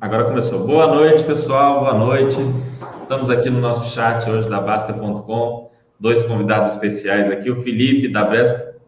Agora começou. Boa noite, pessoal. Boa noite. Estamos aqui no nosso chat hoje da Basta.com. Dois convidados especiais aqui, o Felipe da Bresco,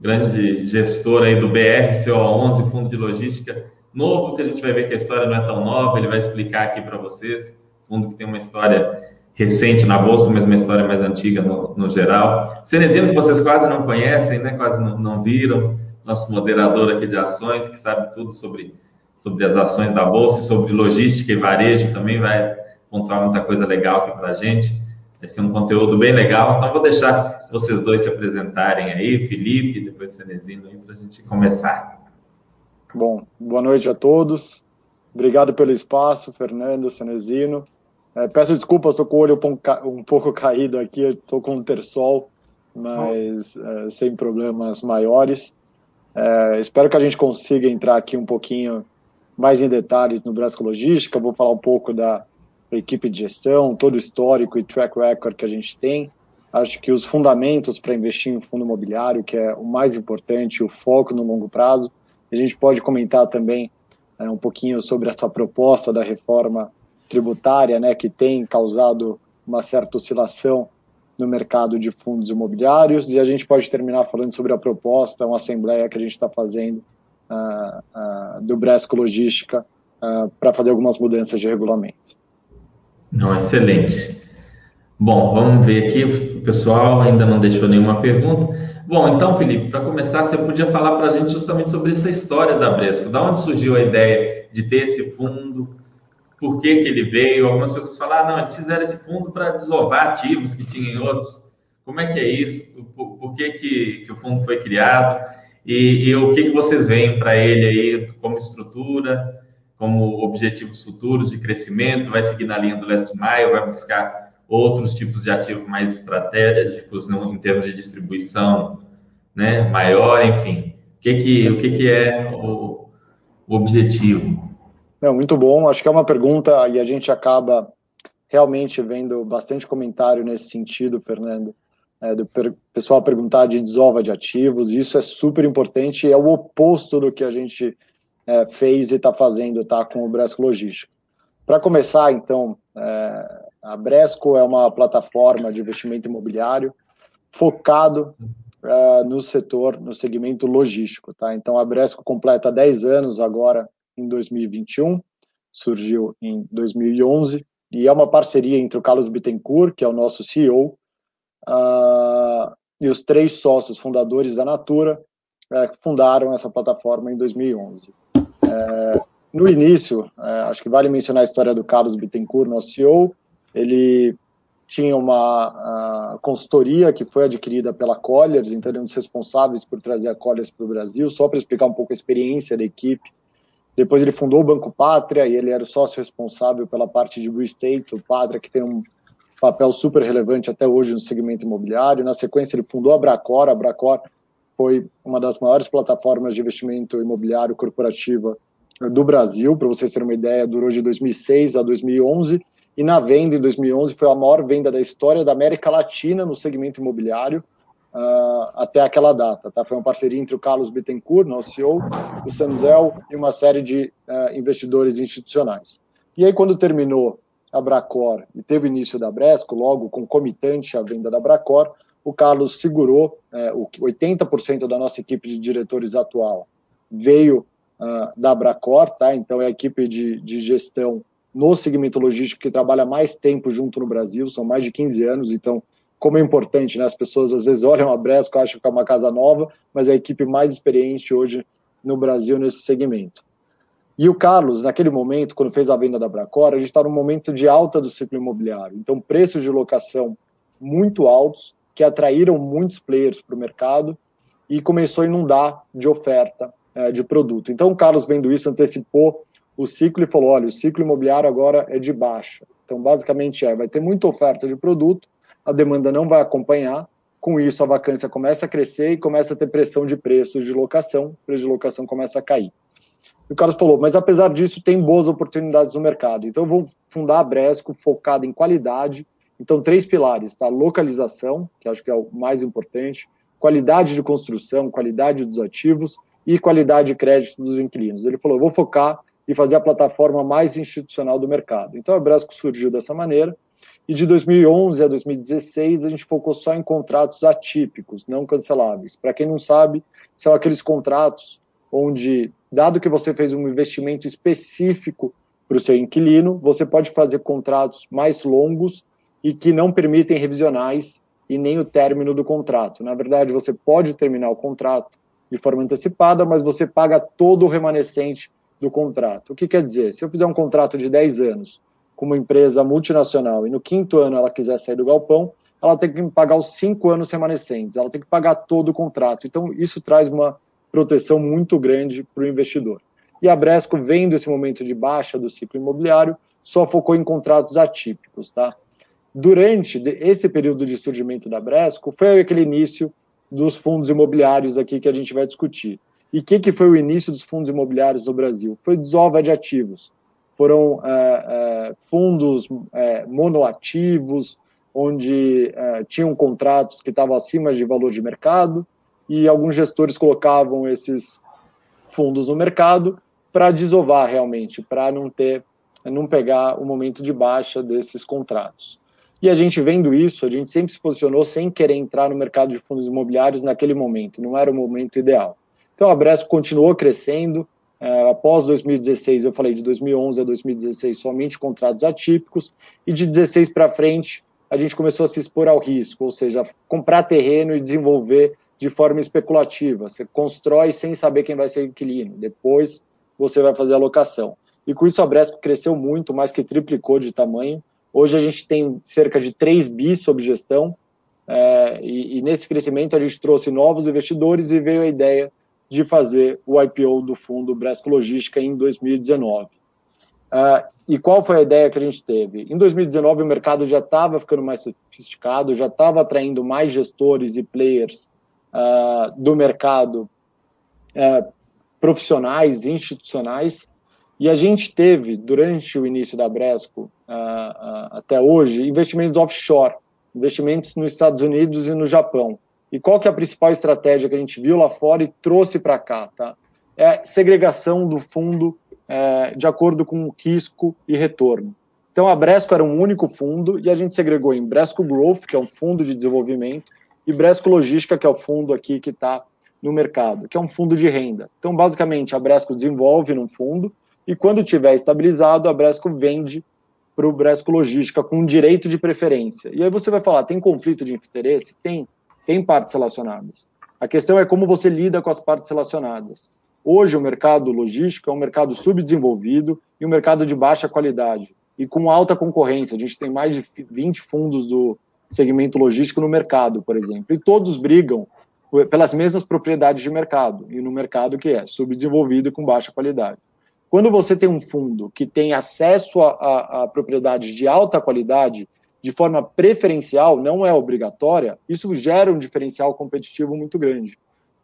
grande gestor aí do BR CO11, Fundo de Logística novo, que a gente vai ver que a história não é tão nova, ele vai explicar aqui para vocês. Fundo que tem uma história recente na Bolsa, mas uma história mais antiga no, no geral. Cenezino, que vocês quase não conhecem, né? quase não, não viram, nosso moderador aqui de ações, que sabe tudo sobre, sobre as ações da Bolsa, sobre logística e varejo também, vai pontuar muita coisa legal aqui para a gente. Vai ser um conteúdo bem legal. Então, vou deixar vocês dois se apresentarem aí, Felipe, depois Cenezino, para a gente começar. Bom, boa noite a todos. Obrigado pelo espaço, Fernando, Cenezino. É, peço desculpas, estou com o olho um pouco caído aqui, estou com um terçol, mas é, sem problemas maiores. É, espero que a gente consiga entrar aqui um pouquinho mais em detalhes no Brasco Logística. Vou falar um pouco da equipe de gestão, todo o histórico e track record que a gente tem. Acho que os fundamentos para investir em fundo imobiliário, que é o mais importante, o foco no longo prazo. A gente pode comentar também é, um pouquinho sobre essa proposta da reforma tributária, né, que tem causado uma certa oscilação no mercado de fundos imobiliários, e a gente pode terminar falando sobre a proposta, uma assembleia que a gente está fazendo uh, uh, do Bresco Logística uh, para fazer algumas mudanças de regulamento. Não, excelente. Bom, vamos ver aqui, o pessoal ainda não deixou nenhuma pergunta. Bom, então, Felipe, para começar, você podia falar para a gente justamente sobre essa história da Bresco, da onde surgiu a ideia de ter esse fundo, por que, que ele veio. Algumas pessoas falam, ah, não, eles fizeram esse fundo para desovar ativos que tinham em outros. Como é que é isso? Por, por que, que, que, o fundo foi criado? E, e o que, que vocês veem para ele aí como estrutura, como objetivos futuros de crescimento? Vai seguir na linha do Last Mile, vai buscar outros tipos de ativos mais estratégicos no, em termos de distribuição né, maior, enfim. O que, que, o que, que é o, o objetivo? Não, muito bom. Acho que é uma pergunta e a gente acaba realmente vendo bastante comentário nesse sentido, Fernando, é, do per pessoal perguntar de desova de ativos. Isso é super importante é o oposto do que a gente é, fez e está fazendo tá, com o Bresco Logística. Para começar, então, é, a Bresco é uma plataforma de investimento imobiliário focado é, no setor, no segmento logístico. Tá? Então, a Bresco completa 10 anos agora em 2021, surgiu em 2011, e é uma parceria entre o Carlos Bittencourt, que é o nosso CEO, uh, ah, e os três sócios fundadores da Natura, uh, que fundaram essa plataforma em 2011. Uh, é, no início, é, acho que vale mencionar a história do Carlos Bittencourt, nosso CEO, ele tinha uma consultoria que foi adquirida pela Colliers, então ele é um dos responsáveis por trazer a Colliers para o Brasil, só para explicar um pouco a experiência da equipe depois ele fundou o Banco Pátria e ele era o sócio responsável pela parte de real estate, o Pátria, que tem um papel super relevante até hoje no segmento imobiliário. Na sequência, ele fundou a Bracor. A Bracor foi uma das maiores plataformas de investimento imobiliário corporativa do Brasil. Para vocês terem uma ideia, durou de 2006 a 2011. E na venda, em 2011, foi a maior venda da história da América Latina no segmento imobiliário uh, até aquela data. Tá? Foi uma parceria entre o Carlos Bittencourt, nosso CEO, o Samzel e uma série de uh, investidores institucionais. E aí, quando terminou a Bracor e teve início da Bresco, logo concomitante à venda da Bracor, o Carlos segurou é, o 80% da nossa equipe de diretores atual veio uh, da Bracor, tá? Então é a equipe de, de gestão no segmento logístico que trabalha mais tempo junto no Brasil, são mais de 15 anos, então como é importante, né? As pessoas às vezes olham a Bresco, acham que é uma casa nova, mas é a equipe mais experiente hoje no Brasil nesse segmento. E o Carlos, naquele momento, quando fez a venda da Bracora, a gente está num momento de alta do ciclo imobiliário. Então, preços de locação muito altos, que atraíram muitos players para o mercado e começou a inundar de oferta é, de produto. Então, o Carlos, vendo isso, antecipou o ciclo e falou: olha, o ciclo imobiliário agora é de baixa. Então, basicamente, é: vai ter muita oferta de produto, a demanda não vai acompanhar, com isso a vacância começa a crescer e começa a ter pressão de preços de locação, o preço de locação começa a cair. E o Carlos falou, mas apesar disso tem boas oportunidades no mercado, então eu vou fundar a Bresco focada em qualidade, então três pilares, tá? Localização, que acho que é o mais importante, qualidade de construção, qualidade dos ativos e qualidade de crédito dos inquilinos. Ele falou: vou focar e fazer a plataforma mais institucional do mercado. Então a Bresco surgiu dessa maneira. E de 2011 a 2016 a gente focou só em contratos atípicos, não canceláveis. Para quem não sabe, são aqueles contratos onde, dado que você fez um investimento específico para o seu inquilino, você pode fazer contratos mais longos e que não permitem revisionais e nem o término do contrato. Na verdade, você pode terminar o contrato de forma antecipada, mas você paga todo o remanescente do contrato. O que quer dizer? Se eu fizer um contrato de 10 anos com uma empresa multinacional e no quinto ano ela quiser sair do galpão, ela tem que pagar os cinco anos remanescentes, ela tem que pagar todo o contrato. Então, isso traz uma proteção muito grande para o investidor. E a Bresco, vendo esse momento de baixa do ciclo imobiliário, só focou em contratos atípicos. Tá? Durante esse período de surgimento da Bresco, foi aquele início dos fundos imobiliários aqui que a gente vai discutir. E o que, que foi o início dos fundos imobiliários no Brasil? Foi desova de ativos. Foram é, é, fundos é, monoativos, onde tinham contratos que estavam acima de valor de mercado, e alguns gestores colocavam esses fundos no mercado para desovar realmente, para não ter, não pegar o momento de baixa desses contratos. E a gente vendo isso, a gente sempre se posicionou sem querer entrar no mercado de fundos imobiliários naquele momento, não era o momento ideal. Então a Bresco continuou crescendo. É, após 2016, eu falei de 2011 a 2016 somente contratos atípicos, e de 16 para frente a gente começou a se expor ao risco, ou seja, comprar terreno e desenvolver de forma especulativa. Você constrói sem saber quem vai ser o inquilino, depois você vai fazer a locação. E com isso a Bresco cresceu muito, mais que triplicou de tamanho. Hoje a gente tem cerca de 3 bi sob gestão, é, e, e, nesse crescimento a gente trouxe novos investidores e veio a ideia de fazer o IPO do fundo Bresco Logística em 2019. Uh, ah, e qual foi a ideia que a gente teve? Em 2019, o mercado já estava ficando mais sofisticado, já estava atraindo mais gestores e players uh, do mercado uh, profissionais, institucionais, e a gente teve, durante o início da Bresco até hoje, investimentos offshore, investimentos nos Estados Unidos e no Japão. E qual que é a principal estratégia que a gente viu lá fora e trouxe para cá? Tá? É segregação do fundo é, de acordo com risco e retorno. Então, a Bresco era um único fundo e a gente segregou em Bresco Growth, que é um fundo de desenvolvimento, e Bresco Logística, que é o fundo aqui que está no mercado, que é um fundo de renda. Então, basicamente, a Bresco desenvolve num fundo e quando tiver estabilizado, a Bresco vende para o Bresco Logística com direito de preferência. E aí você vai falar, tem conflito de interesse? Tem tem partes relacionadas. A questão é como você lida com as partes relacionadas. Hoje, o mercado logístico é um mercado subdesenvolvido e um mercado de baixa qualidade e com alta concorrência. A gente tem mais de 20 fundos do segmento logístico no mercado, por exemplo, e todos brigam pelas mesmas propriedades de mercado, e no mercado que é subdesenvolvido e com baixa qualidade. Quando você tem um fundo que tem acesso a, a, a propriedades de alta qualidade de forma preferencial, não é obrigatória, isso gera um diferencial competitivo muito grande.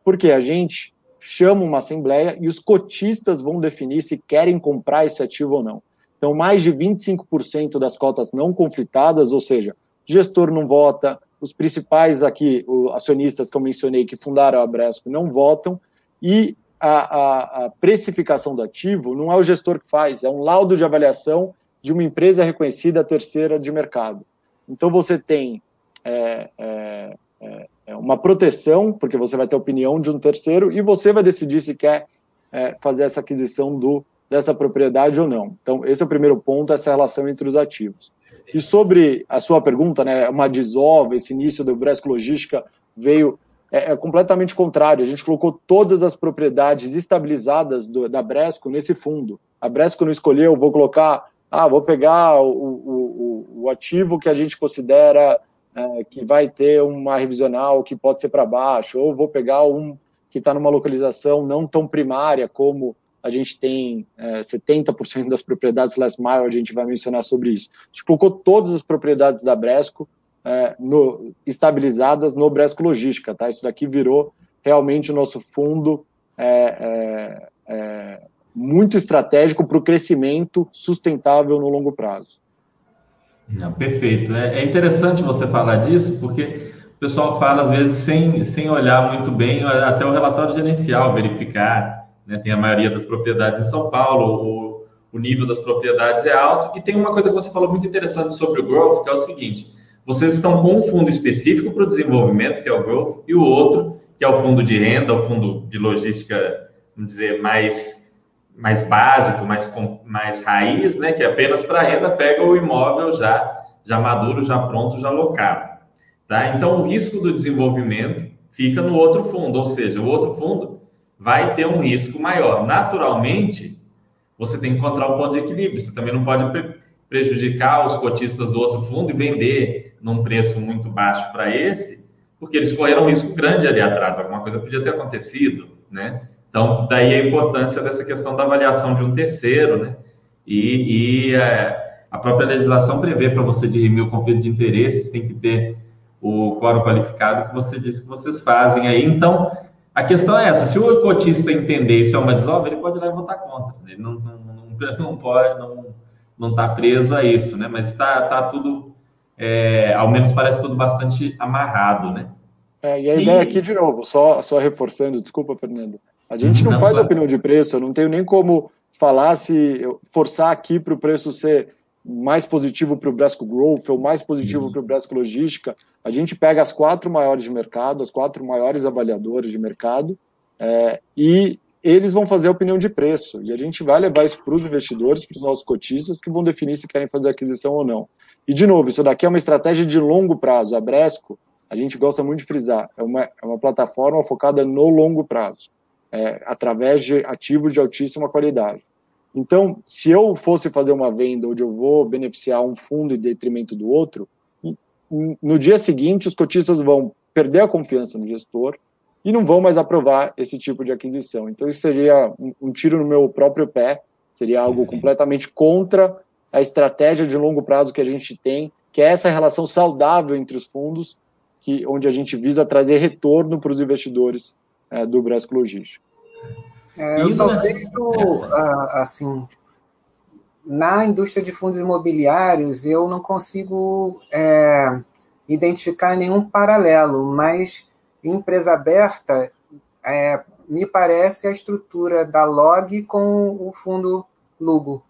Porque a gente chama uma assembleia e os cotistas vão definir se querem comprar esse ativo ou não. Então, mais de 25% das cotas não conflitadas, ou seja, gestor não vota, os principais aqui, acionistas que eu mencionei que fundaram a Bresco não votam, e a, a, a precificação do ativo não é o gestor que faz, é um laudo de avaliação de uma empresa reconhecida terceira de mercado. Então você tem é, é, é, é, uma proteção, porque você vai ter a opinião de um terceiro, e você vai decidir se quer é, fazer essa aquisição do, dessa propriedade ou não. Então, esse é o primeiro ponto, essa relação entre os ativos. E sobre a sua pergunta, né, uma desova, esse início do Bresco Logística veio é, é, completamente contrário. A gente colocou todas as propriedades estabilizadas do, da Bresco nesse fundo. A Bresco não escolheu, vou colocar ah, vou pegar o, o, o ativo que a gente considera é, que vai ter uma revisional que pode ser para baixo, ou vou pegar um que está numa localização não tão primária como a gente tem é, 70% das propriedades last mile, a gente vai mencionar sobre isso. A gente colocou todas as propriedades da Bresco é, no, estabilizadas no Bresco Logística, tá? Isso daqui virou realmente o nosso fundo é, é, é muito estratégico para o crescimento sustentável no longo prazo. Não, perfeito. É, é, interessante você falar disso, porque o pessoal fala, às vezes, sem, sem olhar muito bem até o relatório gerencial, verificar, né? Tem a maioria das propriedades em São Paulo, o, o nível das propriedades é alto, e tem uma coisa que você falou muito interessante sobre o growth, que é o seguinte, vocês estão com um fundo específico para o desenvolvimento, que é o growth, e o outro, que é o fundo de renda, o fundo de logística, vamos dizer, mais mais básico, mais, mais raiz, né, que é apenas para renda, pega o imóvel já, já maduro, já pronto, já locado. Tá? Então, o risco do desenvolvimento fica no outro fundo, ou seja, o outro fundo vai ter um risco maior. Naturalmente, você tem que encontrar um ponto de equilíbrio. Você também não pode prejudicar os cotistas do outro fundo e vender num preço muito baixo para esse, porque eles correram um risco grande ali atrás. Alguma coisa podia ter acontecido, né? Então, daí a importância dessa questão da avaliação de um terceiro, né? E, e é, a própria legislação prevê para você dirimir o conflito de interesses, tem que ter o quórum qualificado que você disse que vocês fazem aí. Então, a questão é essa: se o cotista entender isso é uma desova, ele pode ir lá e votar contra. Ele não, não, não, não pode, não não está preso a isso, né? Mas está tá tudo, é, ao menos parece tudo bastante amarrado, né? É, e a ideia aqui, de novo, só, só reforçando, desculpa, Fernando, a gente não, não faz opinião de preço, eu não tenho nem como falar se forçar aqui para o preço ser mais positivo para o Brasco Growth ou mais positivo para o Brasco Logística. A gente pega as quatro maiores de mercado, as quatro maiores avaliadores de mercado, é, e eles vão fazer a opinião de preço. E a gente vai levar isso para os investidores, para os nossos cotistas, que vão definir se querem fazer aquisição ou não. E, de novo, isso daqui é uma estratégia de longo prazo. A Bresco, a gente gosta muito de frisar, é uma, é uma plataforma focada no longo prazo é, através de ativos de altíssima qualidade. Então, se eu fosse fazer uma venda onde eu vou beneficiar um fundo em detrimento do outro, no dia seguinte os cotistas vão perder a confiança no gestor e não vão mais aprovar esse tipo de aquisição. Então, isso seria um tiro no meu próprio pé, seria algo completamente contra a estratégia de longo prazo que a gente tem, que é essa relação saudável entre os fundos, que, onde a gente visa trazer retorno para os investidores é, do Brasco Logístico. É, eu só vejo, ah, assim, na indústria de fundos imobiliários, eu não consigo é, identificar nenhum paralelo, mas em empresa aberta, é, me parece a estrutura da Log com o fundo Lugo.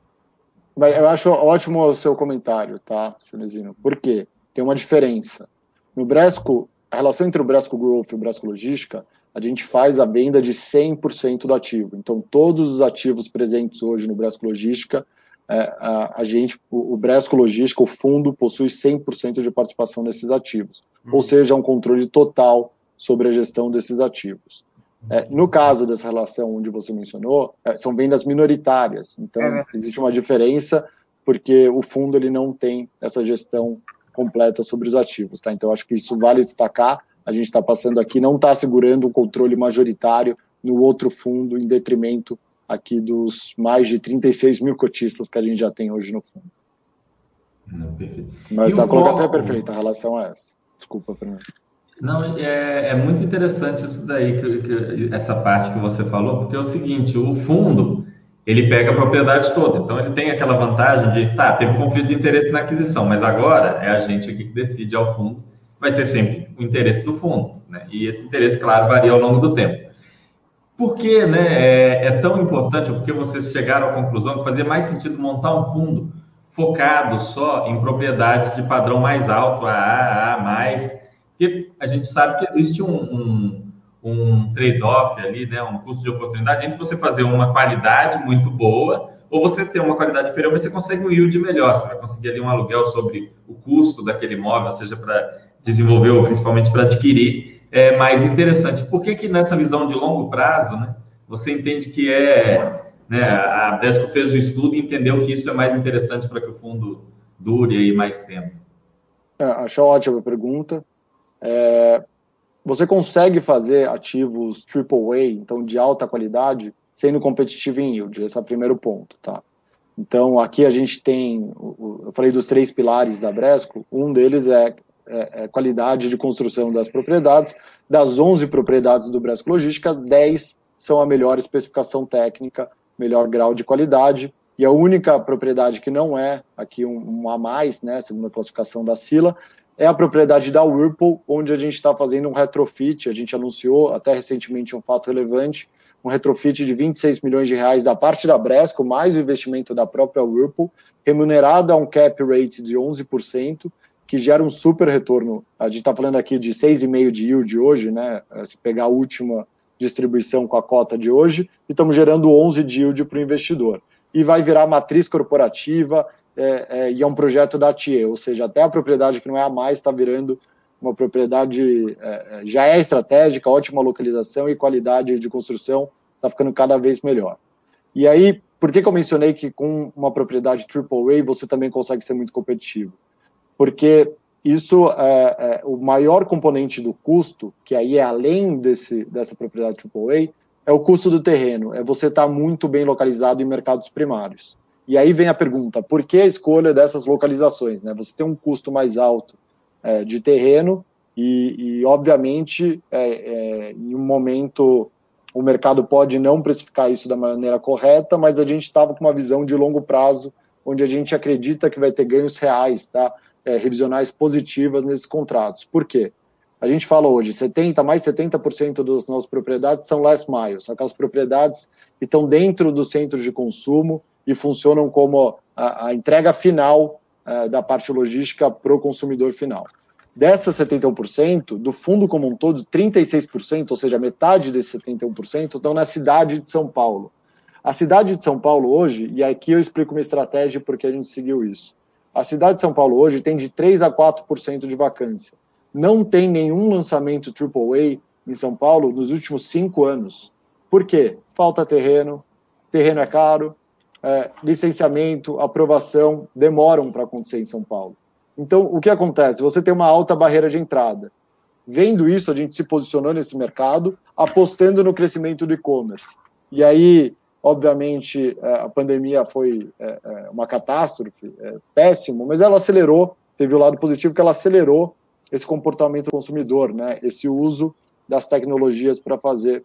Eu acho ótimo o seu comentário, tá, Cenezino? Por quê? Tem uma diferença. No Bresco, a relação entre o Bresco Growth e o Bresco Logística a gente faz a venda de 100% do ativo. Então, todos os ativos presentes hoje no Bresco Logística, é, a, gente, o, Bresco Logística, o fundo, possui 100% de participação nesses ativos. Uhum. Ou seja, um controle total sobre a gestão desses ativos. É, no caso dessa relação onde você mencionou, é, são vendas minoritárias. Então, é existe uma diferença porque o fundo ele não tem essa gestão completa sobre os ativos. Tá? Então, acho que isso vale destacar a gente está passando aqui não está segurando um controle majoritário no outro fundo, em detrimento aqui dos mais de 36 mil cotistas que a gente já tem hoje no fundo. Não, Mas e a colocação é perfeita, a relação é essa. Desculpa, Fernando. Não, é, é muito interessante isso daí, que, que, essa parte que você falou, porque é o seguinte, o fundo, ele pega a propriedade toda, então ele tem aquela vantagem de, tá, teve conflito de interesse na aquisição, mas agora é a gente aqui que decide ao fundo vai ser sempre o interesse do fundo. Né? E esse interesse, claro, varia ao longo do tempo. Por que né, é, é tão importante, porque vocês chegaram à conclusão que fazia mais sentido montar um fundo focado só em propriedades de padrão mais alto, AA, AA+, porque a gente sabe que existe um, um, um trade-off ali, né, um custo de oportunidade entre você fazer uma qualidade muito boa ou você ter uma qualidade inferior, mas você consegue um yield melhor, você vai conseguir ali um aluguel sobre o custo daquele imóvel, seja para desenvolveu principalmente para adquirir, é mais interessante. Por que, que nessa visão de longo prazo, né, você entende que é. Né, a Bresco fez o estudo e entendeu que isso é mais interessante para que o fundo dure aí mais tempo? É, acho ótima a pergunta. É, você consegue fazer ativos AAA, então de alta qualidade, sendo competitivo em yield. Esse é o primeiro ponto, tá? Então, aqui a gente tem, eu falei dos três pilares da Bresco, um deles é é, é, qualidade de construção das propriedades. Das 11 propriedades do Bresco Logística, 10 são a melhor especificação técnica, melhor grau de qualidade. E a única propriedade que não é aqui um, um a mais, né, segundo a classificação da Sila, é a propriedade da Whirlpool, onde a gente está fazendo um retrofit. A gente anunciou até recentemente um fato relevante, um retrofit de 26 milhões de reais da parte da Bresco, mais o investimento da própria Whirlpool, remunerado a um cap rate de 11%, que gera um super retorno. A gente está falando aqui de 6,5% de yield hoje, né? Se pegar a última distribuição com a cota de hoje, e estamos gerando 11 de yield para o investidor. E vai virar matriz corporativa, é, é, e é um projeto da TIE, ou seja, até a propriedade que não é a mais está virando uma propriedade, é, é, já é estratégica, ótima localização e qualidade de construção está ficando cada vez melhor. E aí, por que, que eu mencionei que com uma propriedade AAA você também consegue ser muito competitivo? Porque isso é, é, o maior componente do custo, que aí é além desse, dessa propriedade AAA, é o custo do terreno, é você estar tá muito bem localizado em mercados primários. E aí vem a pergunta: por que a escolha dessas localizações? Né? Você tem um custo mais alto é, de terreno e, e obviamente, é, é, em um momento o mercado pode não precificar isso da maneira correta, mas a gente estava com uma visão de longo prazo, onde a gente acredita que vai ter ganhos reais, tá? É, revisionais positivas nesses contratos. Por quê? A gente fala hoje, 70, mais 70% das nossas propriedades são last são aquelas propriedades que estão dentro dos centros de consumo e funcionam como a, a entrega final uh, da parte logística para o consumidor final. Dessas 71%, do fundo como um todo, 36%, ou seja, metade desses 71%, estão na cidade de São Paulo. A cidade de São Paulo hoje, e aqui eu explico uma estratégia porque a gente seguiu isso. A cidade de São Paulo hoje tem de 3 a 4% de vacância. Não tem nenhum lançamento AAA em São Paulo nos últimos cinco anos. Por quê? Falta terreno, terreno é caro, é, licenciamento, aprovação demoram para acontecer em São Paulo. Então, o que acontece? Você tem uma alta barreira de entrada. Vendo isso, a gente se posicionou nesse mercado, apostando no crescimento do e-commerce. E aí, obviamente, é, a pandemia foi é, é, uma catástrofe, péssimo, mas ela acelerou, teve o lado positivo que ela acelerou esse comportamento do consumidor, né? esse uso das tecnologias para fazer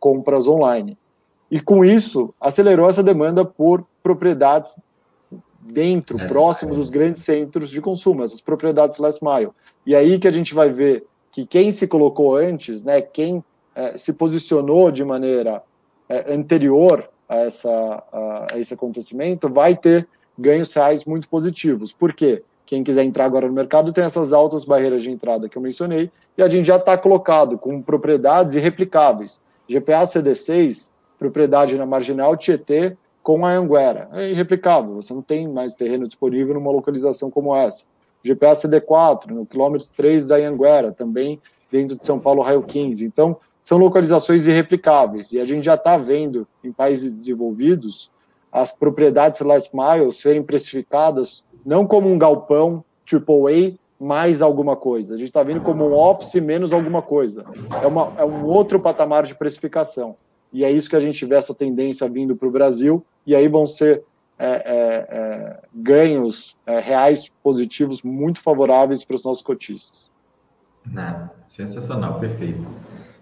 compras online. E com isso, acelerou essa demanda por propriedades dentro, próximo dos grandes centros de consumo, essas propriedades last mile. E aí que a gente vai ver que quem se colocou antes, né, quem se posicionou de maneira é, anterior a, essa, a, esse acontecimento, vai ter ganhos reais muito positivos. Por quê? Quem quiser entrar agora no mercado tem essas altas barreiras de entrada que eu mencionei, e a gente já está colocado com propriedades irreplicáveis. GPA CD6 propriedade na Marginal Tietê com a Anguera. É irreplicável, você não tem mais terreno disponível numa localização como essa. GPS CD4, no quilômetro 3 da Anguera, também dentro de São Paulo, Raio 15. Então, são localizações irreplicáveis. E a gente já está vendo em países desenvolvidos as propriedades last mile serem precificadas não como um galpão AAA mais alguma coisa. A gente está vendo como um office menos alguma coisa. É, uma, é um outro patamar de precificação e é isso que a gente vê essa tendência vindo para o Brasil, e aí vão ser é, é, é, ganhos é, reais positivos muito favoráveis para os nossos cotistas. Não, sensacional, perfeito.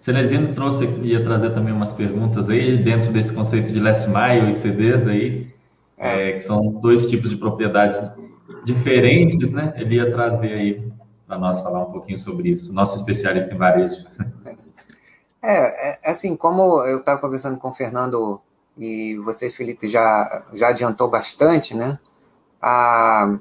Celezino trouxe, ia trazer também umas perguntas aí dentro desse conceito de last mile e CDs aí, é, que são dois tipos de propriedade diferentes, né? Ele ia trazer aí para nós falar um pouquinho sobre isso, nosso especialista em varejo. É, é assim, como eu estava conversando com o Fernando e você, Felipe, já, já adiantou bastante, né? A,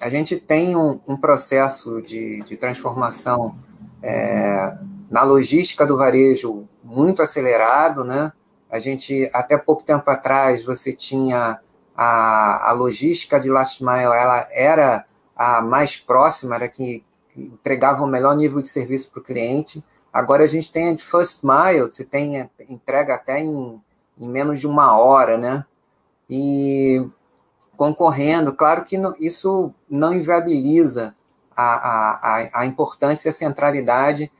a gente tem um, um processo de, de transformação é, na logística do varejo muito acelerado, né? A gente, até pouco tempo atrás, você tinha a, a logística de last mile, ela era a mais próxima, era que entregava o melhor nível de serviço para o cliente. Agora a gente tem a de First Mile, você tem entrega até em, em menos de uma hora, né? E concorrendo, claro que isso não inviabiliza a, a, a importância e a centralidade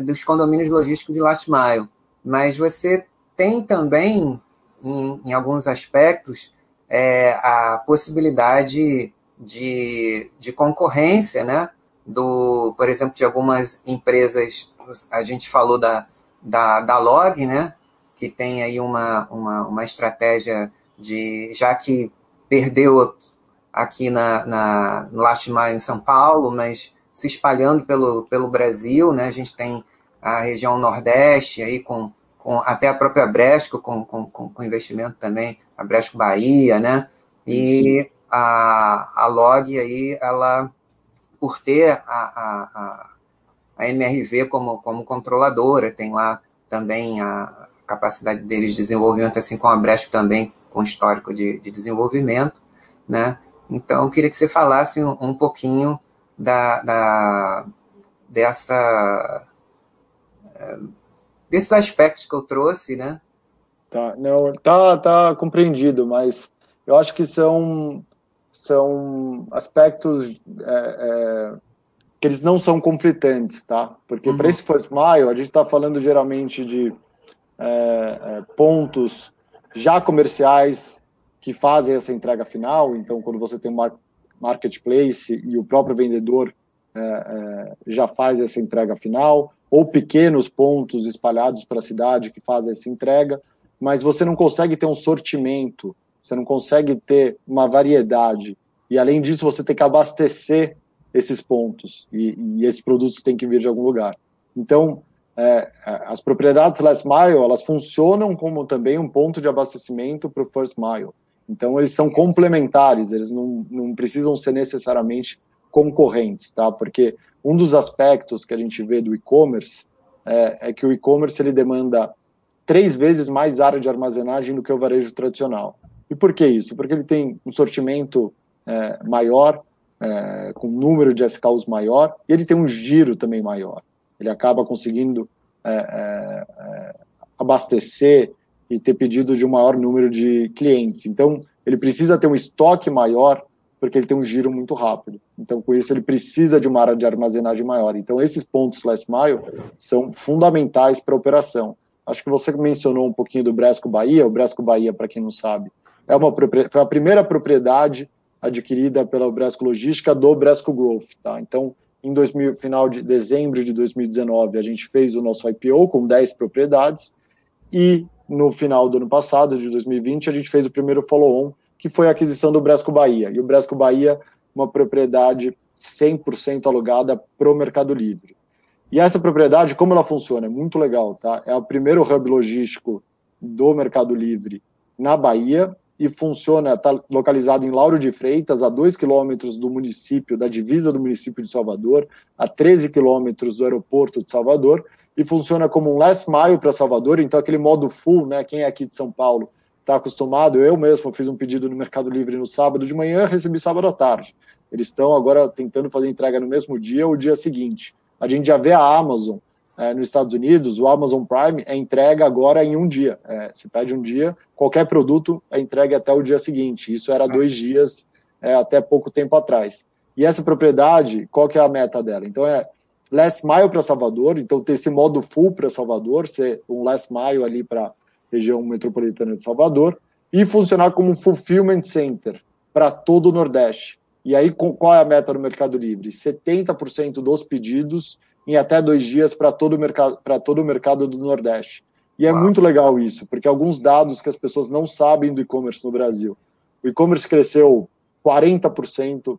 dos condomínios logísticos de last mile, mas você tem também, em, em alguns aspectos, é, a possibilidade de, de concorrência, né? Do, por exemplo, de algumas empresas a gente falou da, da, da Log, né? Que tem aí uma, uma, uma estratégia de, já que perdeu aqui na, na, Last Mile em São Paulo, mas se espalhando pelo, pelo Brasil, né? A gente tem a região Nordeste aí com, com até a própria Bresco com, com, com investimento também, a Bresco Bahia, né? E a, a Log aí, ela, por ter a, a, a, MRV como, como controladora, tem lá também a capacidade deles de desenvolvimento, assim como a Bresco também, com histórico de, de desenvolvimento, né? Então, eu queria que você falasse um, um pouquinho da, da, dessa, eh, desses aspectos que eu trouxe, né? Tá, não, tá, tá compreendido, mas eu acho que são, são aspectos é, é, que eles não são conflitantes, tá? Porque uhum. para esse First Mile, a gente está falando geralmente de é, é, pontos já comerciais que fazem essa entrega final. Então, quando você tem um marketplace e o próprio vendedor é, é, já faz essa entrega final, ou pequenos pontos espalhados para a cidade que fazem essa entrega, mas você não consegue ter um sortimento, você não consegue ter uma variedade. E além disso, você tem que abastecer esses pontos e, e esses produtos têm que vir de algum lugar. Então, é, é, as propriedades last mile elas funcionam como também um ponto de abastecimento para o first mile. Então eles são complementares, eles não, não precisam ser necessariamente concorrentes, tá? Porque um dos aspectos que a gente vê do e-commerce é, é, que o e-commerce ele demanda três vezes mais área de armazenagem do que o varejo tradicional. E por que isso? Porque ele tem um sortimento é, maior, é, com um número de SKUs maior, e ele tem um giro também maior ele acaba conseguindo é, é, é, abastecer e ter pedido de um maior número de clientes. Então, ele precisa ter um estoque maior porque ele tem um giro muito rápido. Então, com isso, ele precisa de uma área de armazenagem maior. Então, esses pontos last mile são fundamentais para a operação. Acho que você mencionou um pouquinho do Bresco Bahia. O Bresco Bahia, para quem não sabe, é uma foi a primeira propriedade adquirida pela Bresco Logística do Bresco Growth. Tá? Então, em 2000, final de dezembro de 2019, a gente fez o nosso IPO com 10 propriedades e no final do ano passado, de 2020, a gente fez o primeiro follow-on, que foi a aquisição do Bresco Bahia. E o Bresco Bahia, uma propriedade 100% alugada para o Mercado Livre. E essa propriedade, como ela funciona? É muito legal, tá? É o primeiro hub logístico do Mercado Livre na Bahia e funciona, está localizado em Lauro de Freitas, a 2 quilômetros do município, da divisa do município de Salvador, a 13 quilômetros do aeroporto de Salvador, e funciona como um last mile para Salvador, então aquele modo full, né, quem é aqui de São Paulo está acostumado, eu mesmo fiz um pedido no Mercado Livre no sábado de manhã, recebi sábado à tarde. Eles estão agora tentando fazer entrega no mesmo dia ou dia seguinte. A gente já vê a Amazon é, nos Estados Unidos, o Amazon Prime é entrega agora em um dia. É, você pede um dia, qualquer produto é entregue até o dia seguinte. Isso era dois dias é, até pouco tempo atrás. E essa propriedade, qual que é a meta dela? Então é last mile para Salvador, então ter esse modo full para Salvador, ser um last mile ali para a região metropolitana de Salvador, e funcionar como um fulfillment center para todo o Nordeste. E aí, qual é a meta no Mercado Livre? 70% dos pedidos em até dois dias para todo, o mercado, todo o mercado do Nordeste. E é Uau. muito legal isso, porque alguns dados que as pessoas não sabem do e-commerce no Brasil. O e-commerce cresceu 40%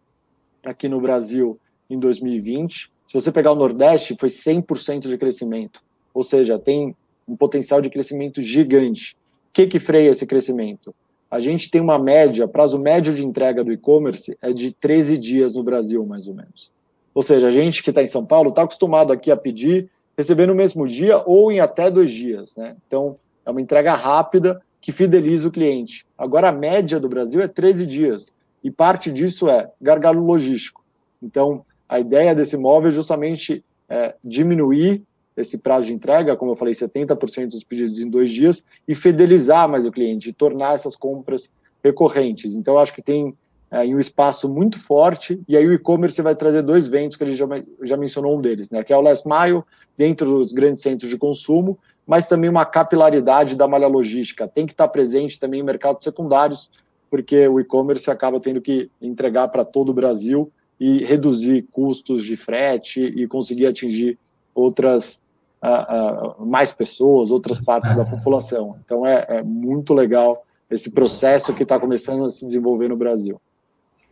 aqui no Brasil em 2020. Se você pegar o Nordeste, foi 100% de crescimento. Ou seja, tem um potencial de crescimento gigante. O que, que freia esse crescimento? A gente tem uma média, prazo médio de entrega do e-commerce é de 13 dias no Brasil, mais ou menos. Ou seja, a gente que está em São Paulo está acostumado aqui a pedir, receber no mesmo dia ou em até dois dias. Né? Então, é uma entrega rápida que fideliza o cliente. Agora, a média do Brasil é 13 dias, e parte disso é gargalo logístico. Então, a ideia desse móvel é justamente é, diminuir esse prazo de entrega, como eu falei, 70% dos pedidos em dois dias, e fidelizar mais o cliente, e tornar essas compras recorrentes. Então, eu acho que tem é, em um espaço muito forte, e aí o e-commerce vai trazer dois ventos que gente já, já mencionou um deles, né, que é o last mile, dentro dos grandes centros de consumo, mas também uma capilaridade da malha logística. Tem que estar presente também em mercados secundários, porque o e-commerce acaba tendo que entregar para todo o Brasil e reduzir custos de frete e conseguir atingir outras uh, uh, mais pessoas, outras partes da população. Então é, é muito legal esse processo que está começando a se desenvolver no Brasil.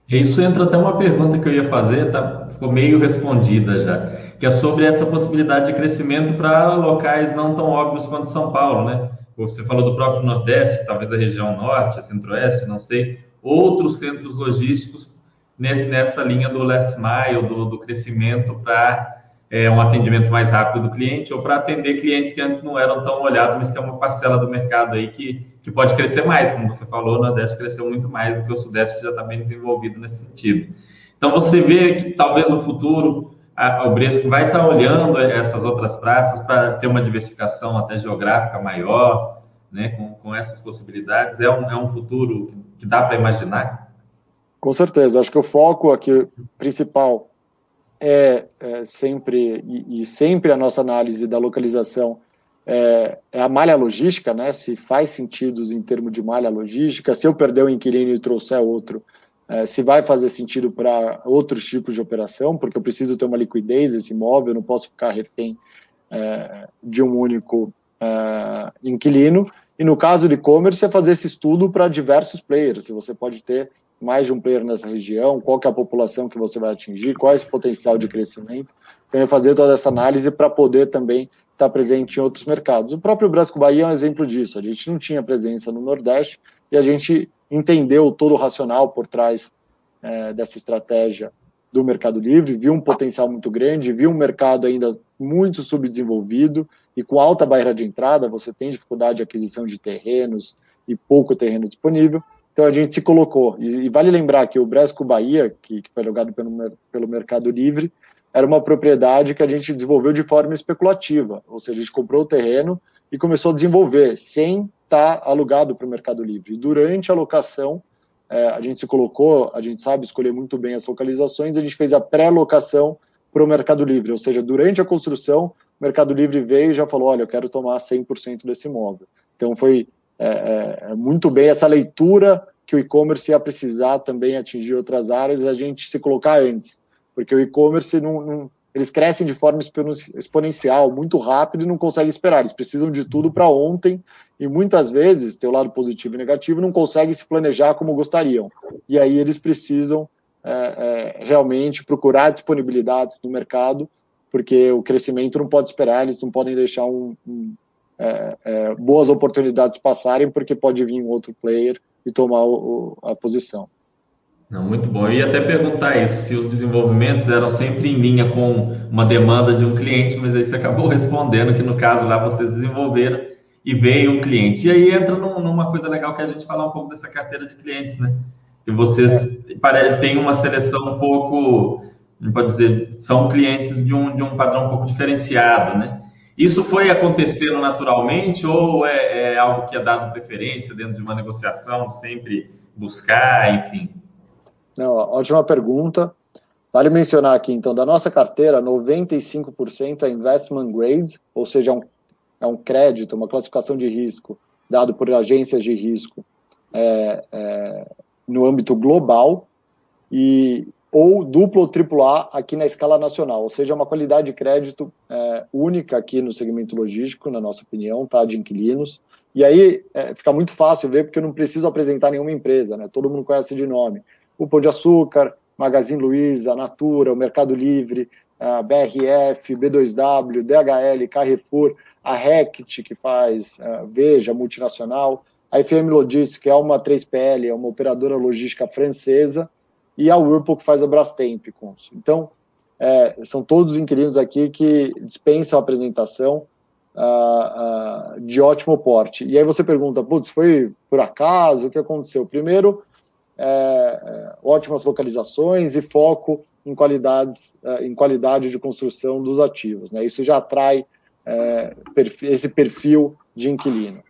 Isso entra até uma pergunta que eu ia fazer, tá, ficou meio respondida já, que é sobre essa possibilidade de crescimento para locais não tão óbvios quanto São Paulo, né? Você falou do próprio Nordeste, talvez a região Norte, Centro-Oeste, não sei, outros centros logísticos nessa linha do last mile, do, do crescimento para é, um atendimento mais rápido do cliente ou para atender clientes que antes não eram tão olhados, mas que é uma parcela do mercado aí que, que pode crescer mais, como você falou, o Nordeste cresceu muito mais do que o Sudeste, que já está bem desenvolvido nesse sentido. Então, você vê que talvez no futuro a, o Bresco vai estar tá olhando essas outras praças para ter uma diversificação até geográfica maior, né, com, com essas possibilidades. É um, é um futuro que, que dá para imaginar? Com certeza. Acho que o foco aqui principal é, é sempre e, e, sempre a nossa análise da localização é, é, a malha logística, né? Se faz sentido em termos de malha logística, se eu perder um inquilino e trouxer outro, é, se vai fazer sentido para outros tipos de operação, porque eu preciso ter uma liquidez desse imóvel, eu não posso ficar refém é, de um único é, inquilino. E no caso de e-commerce, é fazer esse estudo para diversos players. Se você pode ter mais de um player nessa região, qual que é a população que você vai atingir, qual é esse potencial de crescimento. Então, é fazer toda essa análise para poder também estar presente em outros mercados. O próprio Brasco Bahia é um exemplo disso. A gente não tinha presença no Nordeste e a gente entendeu todo o racional por trás é, dessa estratégia do Mercado Livre, viu um potencial muito grande, viu um mercado ainda muito subdesenvolvido e com alta barreira de entrada, você tem dificuldade de aquisição de terrenos e pouco terreno disponível. Então a gente se colocou. E, e vale lembrar que o Bresco Bahia, que, que foi alugado pelo, pelo Mercado Livre, era uma propriedade que a gente desenvolveu de forma especulativa. Ou seja, a gente comprou o terreno e começou a desenvolver sem estar tá alugado para o Mercado Livre. E durante a locação, é, a gente se colocou, a gente sabe escolher muito bem as localizações, a gente fez a pré-locação para o Mercado Livre. Ou seja, durante a construção, o Mercado Livre veio e já falou: olha, eu quero tomar 100% desse imóvel. Então foi é, é, é, muito bem essa leitura que o e-commerce ia precisar também atingir outras áreas, a gente se colocar antes, porque o e-commerce não, não, eles crescem de forma exponencial, muito rápido e não conseguem esperar. Eles precisam de tudo para ontem e muitas vezes, tem o lado positivo e negativo, não conseguem se planejar como gostariam. E aí eles precisam é, é, realmente procurar disponibilidades no mercado, porque o crescimento não pode esperar, eles não podem deixar um, um é, é, boas oportunidades passarem, porque pode vir um outro player e tomar o, a posição. Não, muito bom. Eu ia até perguntar isso, se os desenvolvimentos eram sempre em linha com uma demanda de um cliente, mas aí você acabou respondendo que no caso lá vocês desenvolveram e veio um cliente. E aí entra num, numa coisa legal que a gente falar um pouco dessa carteira de clientes, né? Que vocês é. têm uma seleção um pouco, não pode dizer, são clientes de um, de um padrão um pouco diferenciado, né? Isso foi acontecendo naturalmente ou é, é, algo que é dado preferência dentro de uma negociação, sempre buscar, enfim? Não, ótima pergunta. Vale mencionar aqui, então, da nossa carteira, 95% é investment grade, ou seja, é um, é um crédito, uma classificação de risco dado por agências de risco é, é, no âmbito global, e ou duplo ou triplo A aqui na escala nacional, ou seja, uma qualidade de crédito é, única aqui no segmento logístico, na nossa opinião, tá, de inquilinos. E aí é, fica muito fácil ver, porque eu não preciso apresentar nenhuma empresa, né? Todo mundo conhece de nome. O Pão de Açúcar, Magazine Luiza, Natura, o Mercado Livre, a BRF, B2W, DHL, Carrefour, a Rect, que faz a Veja, multinacional, a FM Logistics, que é uma 3PL, é uma operadora logística francesa, e a Whirlpool que faz a Brastemp. Então, é, são todos inquilinos aqui que dispensam a apresentação uh, uh, de ótimo porte. E aí você pergunta, putz, foi por acaso? O que aconteceu? Primeiro, é, é, ótimas localizações e foco em qualidades, é, em qualidade de construção dos ativos. Né? Isso já atrai é, perfil, esse perfil de inquilino.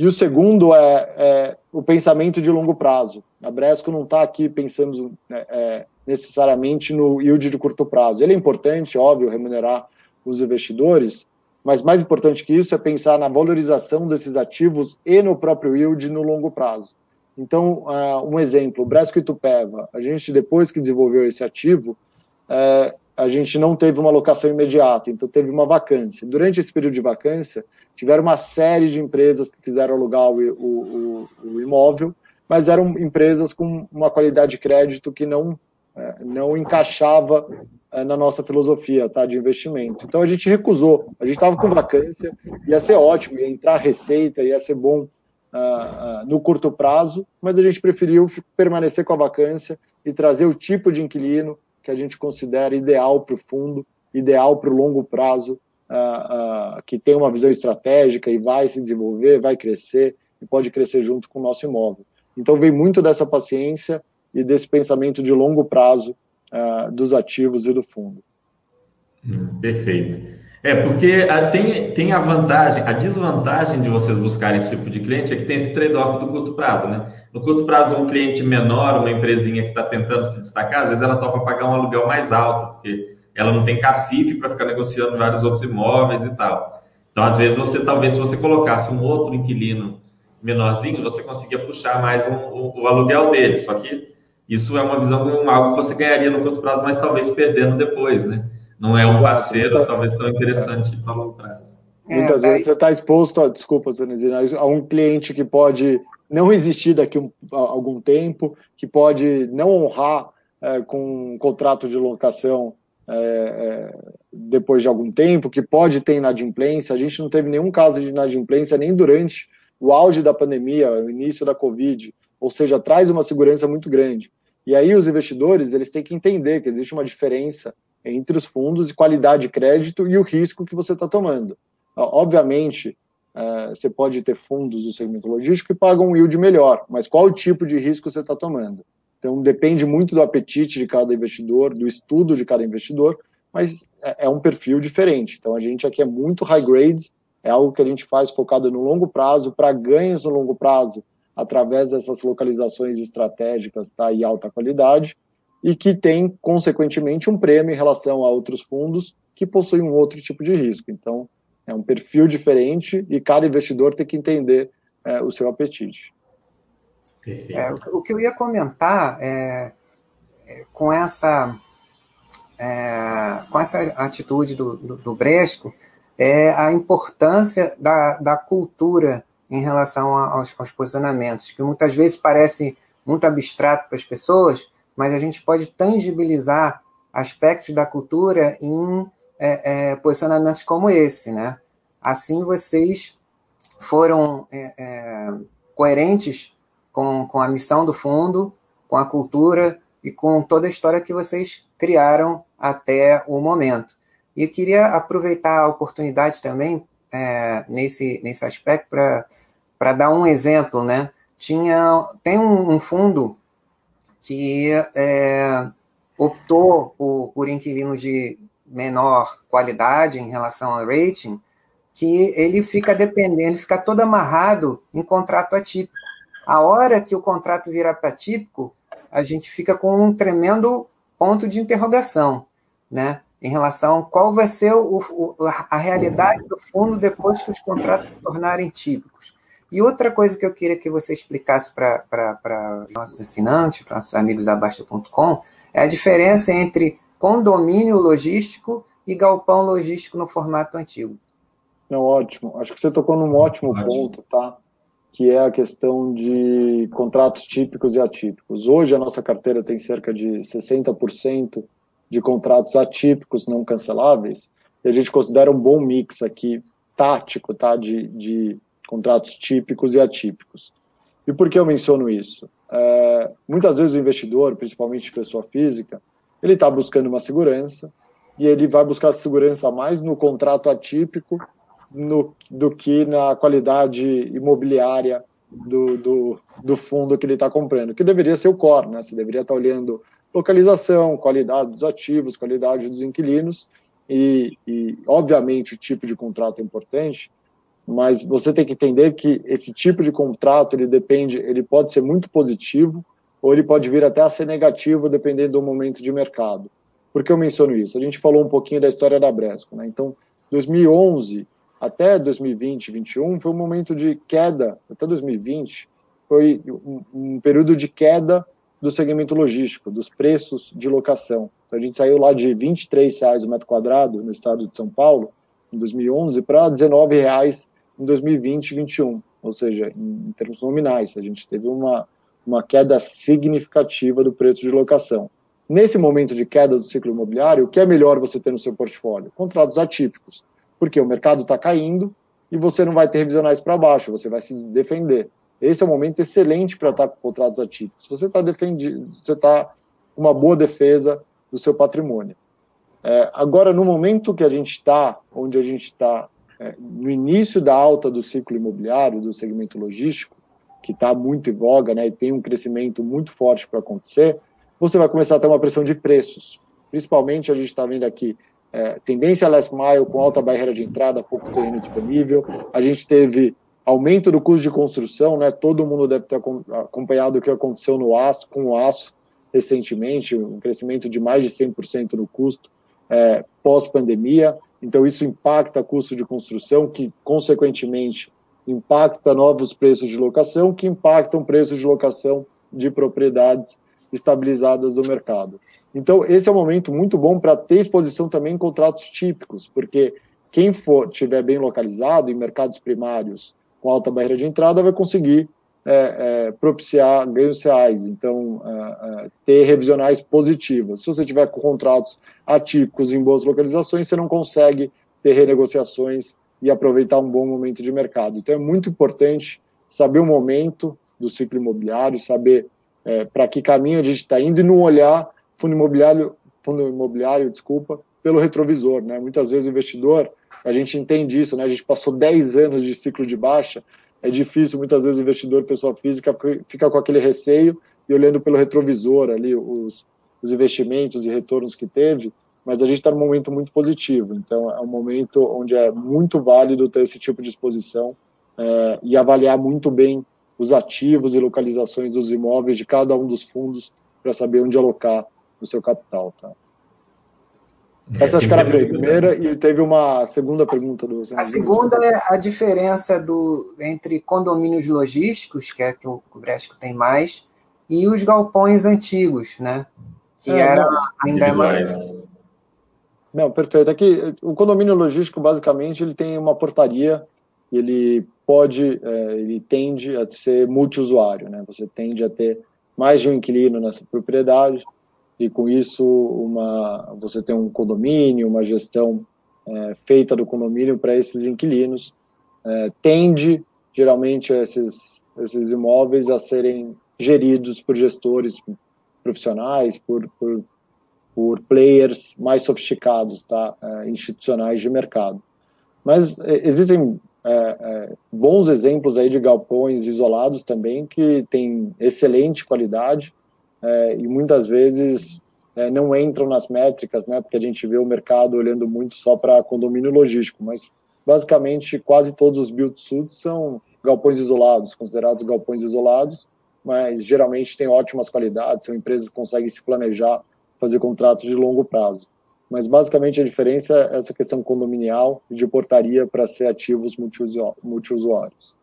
E o segundo é, é o pensamento de longo prazo. A Bresco não está aqui pensando né, é, necessariamente no yield de curto prazo. Ele é importante, óbvio, remunerar os investidores, mas mais importante que isso é pensar na valorização desses ativos e no próprio yield no longo prazo. Então, uh, um exemplo, Bresco Itupeva, a gente, depois que desenvolveu esse ativo, uh, a gente não teve uma locação imediata, então teve uma vacância. Durante esse período de vacância, tiveram uma série de empresas que quiseram alugar o, o, o imóvel mas eram empresas com uma qualidade de crédito que não, é, não encaixava é, na nossa filosofia tá, de investimento. Então a gente recusou, a gente estava com vacância, ia ser ótimo, ia entrar receita, ia ser bom uh, uh, no curto prazo, mas a gente preferiu permanecer com a vacância e trazer o tipo de inquilino que a gente considera ideal para o fundo, ideal para o longo prazo, uh, que tem uma visão estratégica e vai se desenvolver, vai crescer e pode crescer junto com o nosso imóvel. Então, vem muito dessa paciência e desse pensamento de longo prazo uh, dos ativos e do fundo. Perfeito. É, porque tem, tem a vantagem, a desvantagem de vocês buscarem esse tipo de cliente é que tem esse trade-off do curto prazo, né? No curto prazo, um cliente menor, uma empresinha que está tentando se destacar, às vezes ela topa pagar um aluguel mais alto, porque ela não tem cacife para ficar negociando vários outros imóveis e tal. Então, às vezes, você talvez, se você colocasse um outro inquilino menorzinho, você conseguia puxar mais um, o, o, aluguel dele. Só que isso é uma visão de algo que você ganharia no curto prazo, mas talvez perdendo depois, né? Não é um parceiro talvez tão interessante para longo prazo. Muitas vezes você está exposto, a, desculpa, Zanizina, a um cliente que pode não existir daqui um, a algum tempo, que pode não honrar é, com um contrato de locação é, é, depois de algum tempo, que pode ter inadimplência. A gente não teve nenhum caso de inadimplência nem durante o auge da pandemia, o início da Covid, ou seja, traz uma segurança muito grande. E aí os investidores eles têm que entender que existe uma diferença entre os fundos e qualidade de crédito e o risco que você está tomando. Obviamente, é, você pode ter fundos do segmento logístico que pagam um yield melhor, mas qual tipo de risco você está tomando? Então, depende muito do apetite de cada investidor, do estudo de cada investidor, mas é, é um perfil diferente. Então, a gente aqui é muito high grade, é algo que a gente faz focado no longo prazo, para ganhos no longo prazo, através dessas localizações estratégicas tá, e alta qualidade, e que tem, consequentemente, um prêmio em relação a outros fundos que possuem um outro tipo de risco. Então, é um perfil diferente e cada investidor tem que entender é, o seu apetite. É, o que eu ia comentar é, é com essa é, com essa atitude do, do, do Bresco é a importância da, da cultura em relação aos, aos posicionamentos, que muitas vezes parece muito abstrato para as pessoas, mas a gente pode tangibilizar aspectos da cultura em é, é, posicionamentos como esse, né? Assim vocês foram é, é, coerentes com, com a missão do fundo, com a cultura e com toda a história que vocês criaram até o momento. E eu queria aproveitar a oportunidade também é, nesse, nesse aspecto para dar um exemplo, né? Tinha, tem um, um fundo que é, optou por, por inquilinos de menor qualidade em relação ao rating, que ele fica dependendo, fica todo amarrado em contrato atípico. A hora que o contrato virar para típico, a gente fica com um tremendo ponto de interrogação, né? em relação a qual vai ser o, o, a realidade do fundo depois que os contratos se tornarem típicos. E outra coisa que eu queria que você explicasse para nossos assinantes, para nossos amigos da Basta.com, é a diferença entre condomínio logístico e galpão logístico no formato antigo. Não, ótimo. Acho que você tocou num ótimo ponto, tá? Que é a questão de contratos típicos e atípicos. Hoje a nossa carteira tem cerca de 60% de contratos atípicos não canceláveis, e a gente considera um bom mix aqui tático, tá, de, de contratos típicos e atípicos. E por que eu menciono isso? É, muitas vezes o investidor, principalmente pessoa física, ele está buscando uma segurança e ele vai buscar segurança mais no contrato atípico no, do que na qualidade imobiliária do, do, do fundo que ele está comprando, que deveria ser o core, né? Você deveria estar tá olhando localização, qualidade dos ativos, qualidade dos inquilinos e, e, obviamente, o tipo de contrato é importante, mas você tem que entender que esse tipo de contrato ele depende, ele pode ser muito positivo ou ele pode vir até a ser negativo dependendo do momento de mercado. Por que eu menciono isso? A gente falou um pouquinho da história da Bresco, né? Então, 2011 até 2020, 2021 foi um momento de queda, até 2020 foi um, um período de queda do segmento logístico, dos preços de locação. Então, a gente saiu lá de R$ reais o metro quadrado no estado de São Paulo, em 2011, para R$ reais em 2020 e 2021, ou seja, em, em, termos nominais. A gente teve uma, uma queda significativa do preço de locação. Nesse momento de queda do ciclo imobiliário, o que é melhor você ter no seu portfólio? Contratos atípicos, porque o mercado está caindo e você não vai ter revisionais para baixo, você vai se defender. Esse é um momento excelente para estar com contratos atípicos. Você está defendido, você está com uma boa defesa do seu patrimônio. É, agora, no momento que a gente está, onde a gente está é, no início da alta do ciclo imobiliário, do segmento logístico, que está muito em voga né, e tem um crescimento muito forte para acontecer, você vai começar a ter uma pressão de preços. Principalmente, a gente está vendo aqui é, tendência last mile com alta barreira de entrada, pouco terreno disponível. A gente teve aumento do custo de construção, né? Todo mundo deve ter acompanhado o que aconteceu no aço, com o aço recentemente, um crescimento de mais de 100% no custo é, pós-pandemia. Então, isso impacta o custo de construção, que, consequentemente, impacta novos preços de locação, que impactam preços de locação de propriedades estabilizadas do mercado. Então, esse é um momento muito bom para ter exposição também em contratos típicos, porque quem for tiver bem localizado em mercados primários com alta barreira de entrada vai conseguir é, é, propiciar ganhos reais, então é, é ter revisionais positivas. Se você tiver com contratos atípicos em boas localizações, você não consegue ter renegociações e aproveitar um bom momento de mercado. Então é muito importante saber o momento do ciclo imobiliário, saber é, para que caminho a gente está indo e não olhar fundo imobiliário, fundo imobiliário, desculpa, pelo retrovisor, né? Muitas vezes o investidor, a gente entende isso, né? A gente passou 10 anos de ciclo de baixa, é difícil muitas vezes o investidor, pessoa física, fica com aquele receio e olhando pelo retrovisor ali os, os investimentos e retornos que teve, mas a gente está num momento muito positivo, então é um momento onde é muito válido ter esse tipo de exposição é, e avaliar muito bem os ativos e localizações dos imóveis de cada um dos fundos para saber onde alocar o seu capital. Tá? É, Essa acho que era a primeira e teve uma segunda pergunta do. A segunda é a diferença do, entre condomínios logísticos, que é que o Bresco tem mais, e os galpões antigos, né? Que é, era ainda é mais. Não, perfeito. Aqui, o condomínio logístico, basicamente, ele tem uma portaria ele pode, é, ele tende a ser multiusuário, né? Você tende a ter mais de um inquilino nessa propriedade e com isso uma, você tem um condomínio, uma gestão é, feita do condomínio para esses inquilinos. É, tende geralmente esses esses imóveis a serem geridos por gestores profissionais, por, por, por players mais sofisticados, tá? É, institucionais de mercado. Mas é, existem é, é, bons exemplos aí de galpões isolados também que têm excelente qualidade é, e muitas vezes é, não entram nas métricas, né? Porque a gente vê o mercado olhando muito só para condomínio logístico, mas basicamente quase todos os build suits são galpões isolados, considerados galpões isolados, mas geralmente têm ótimas qualidades, são empresas que conseguem se planejar, fazer contratos de longo prazo. Mas basicamente a diferença é essa questão condominial e de portaria para ser ativos multiusuários.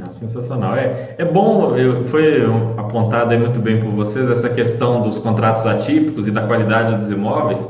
Ah, sensacional. É, é bom, eu, foi apontado muito bem por vocês essa questão dos contratos atípicos e da qualidade dos imóveis,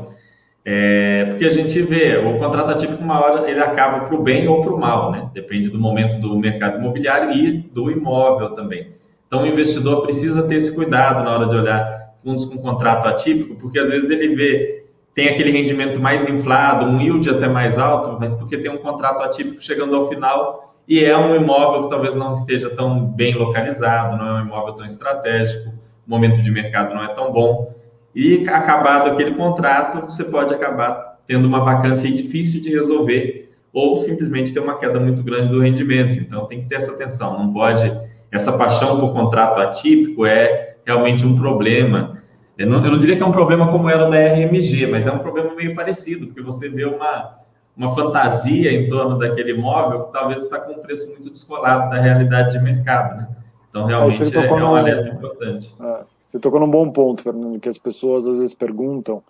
é, porque a gente vê o contrato atípico, uma hora ele acaba para o bem ou para o mal, né? Depende do momento do mercado imobiliário e do imóvel também. Então o investidor precisa ter esse cuidado na hora de olhar fundos com contrato atípico, porque às vezes ele vê, tem aquele rendimento mais inflado, um yield até mais alto, mas porque tem um contrato atípico chegando ao final e é um imóvel que talvez não esteja tão bem localizado, não é um imóvel tão estratégico, o momento de mercado não é tão bom. E acabado aquele contrato, você pode acabar tendo uma vacância difícil de resolver ou simplesmente ter uma queda muito grande do rendimento. Então tem que ter essa atenção, não pode essa paixão por contrato atípico é realmente um problema. Eu não, eu não, diria que é um problema como era o da RMG, mas é um problema meio parecido, porque você vê uma, uma fantasia em torno daquele imóvel que talvez está com um preço muito descolado da realidade de mercado, né? Então, realmente, é, é um alerta importante. É, você tocou num bom ponto, Fernando, que as pessoas às vezes perguntam,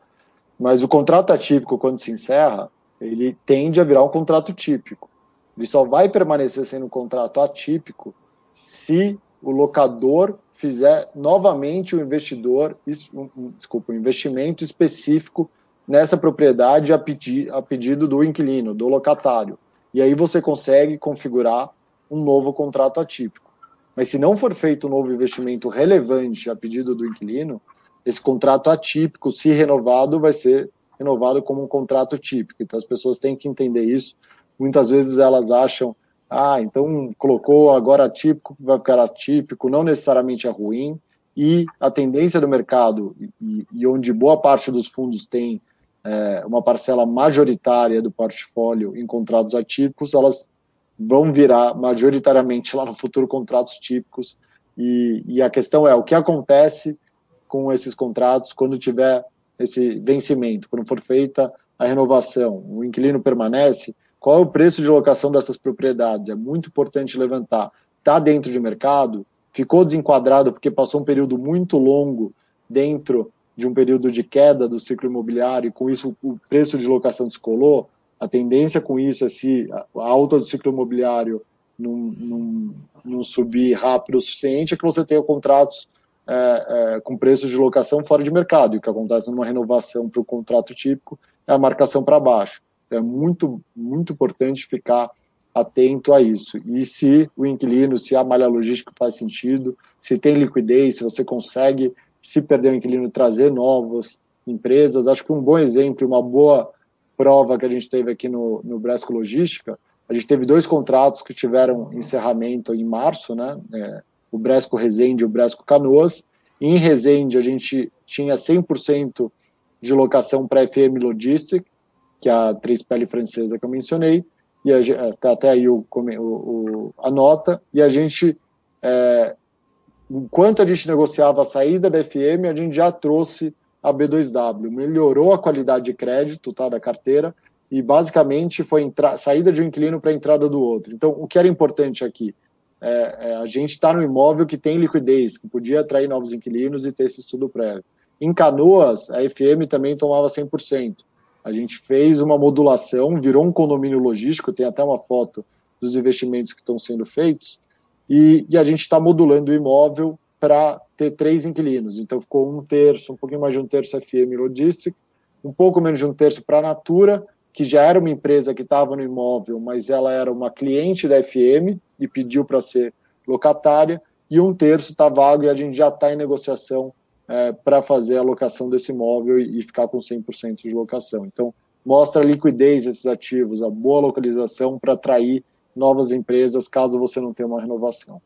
mas o contrato atípico, quando se encerra, ele tende a virar um contrato típico. Ele só vai permanecer sendo um contrato atípico se o locador fizer novamente o investidor, desculpa, um investimento específico nessa propriedade a, pedi, a pedido do inquilino, do locatário. E aí você consegue configurar um novo contrato atípico. Mas se não for feito um novo investimento relevante a pedido do inquilino, esse contrato atípico, se renovado, vai ser renovado como um contrato típico. Então as pessoas têm que entender isso. Muitas vezes elas acham, ah, então colocou agora atípico, vai ficar atípico, não necessariamente é ruim. E a tendência do mercado, e, e onde boa parte dos fundos tem é, uma parcela majoritária do portfólio em contratos atípicos, elas vão virar majoritariamente lá no futuro contratos típicos. E, e a questão é o que acontece com esses contratos quando tiver esse vencimento, quando for feita a renovação, o inquilino permanece, qual é o preço de locação dessas propriedades? É muito importante levantar. Está dentro de mercado? Ficou desenquadrado porque passou um período muito longo dentro de um período de queda do ciclo imobiliário e com isso o preço de locação descolou? A tendência com isso é se a alta do ciclo imobiliário não, subir rápido o suficiente, é que você tenha contratos é, é, com preços de locação fora de mercado. E o que acontece numa renovação para o contrato típico é a marcação para baixo. É muito, muito importante ficar atento a isso. E se o inquilino, se a malha logística faz sentido, se tem liquidez, se você consegue, se perder o inquilino, trazer novas empresas. Acho que um bom exemplo, uma boa prova que a gente teve aqui no, no Bresco Logística, a gente teve dois contratos que tiveram encerramento em março, né? É, o Bresco Resende e o Bresco Canoas. Em Resende, a gente tinha 100% de locação para FM Logistic, que é a pele francesa que eu mencionei, e está até aí o, o, a nota, e a gente, é, enquanto a gente negociava a saída da FM, a gente já trouxe a B2W, melhorou a qualidade de crédito tá, da carteira, e basicamente foi saída de um inquilino para a entrada do outro. Então, o que era importante aqui? é, é, a gente está no imóvel que tem liquidez, que podia atrair novos inquilinos e ter esse estudo prévio. Em Canoas, a FM também tomava 100%. A gente fez uma modulação, virou um condomínio logístico, tem até uma foto dos investimentos que estão sendo feitos, e, e a gente está modulando o imóvel para ter três inquilinos. Então ficou um terço, um pouquinho mais de um terço FM Logistic, um pouco menos de um terço para a Natura, que já era uma empresa que estava no imóvel, mas ela era uma cliente da FM e pediu para ser locatária, e um terço está vago e a gente já está em negociação é, para fazer a locação desse imóvel e, e ficar com 100% de locação. Então, mostra a liquidez desses ativos, a boa localização para atrair novas empresas caso você não tenha uma renovação.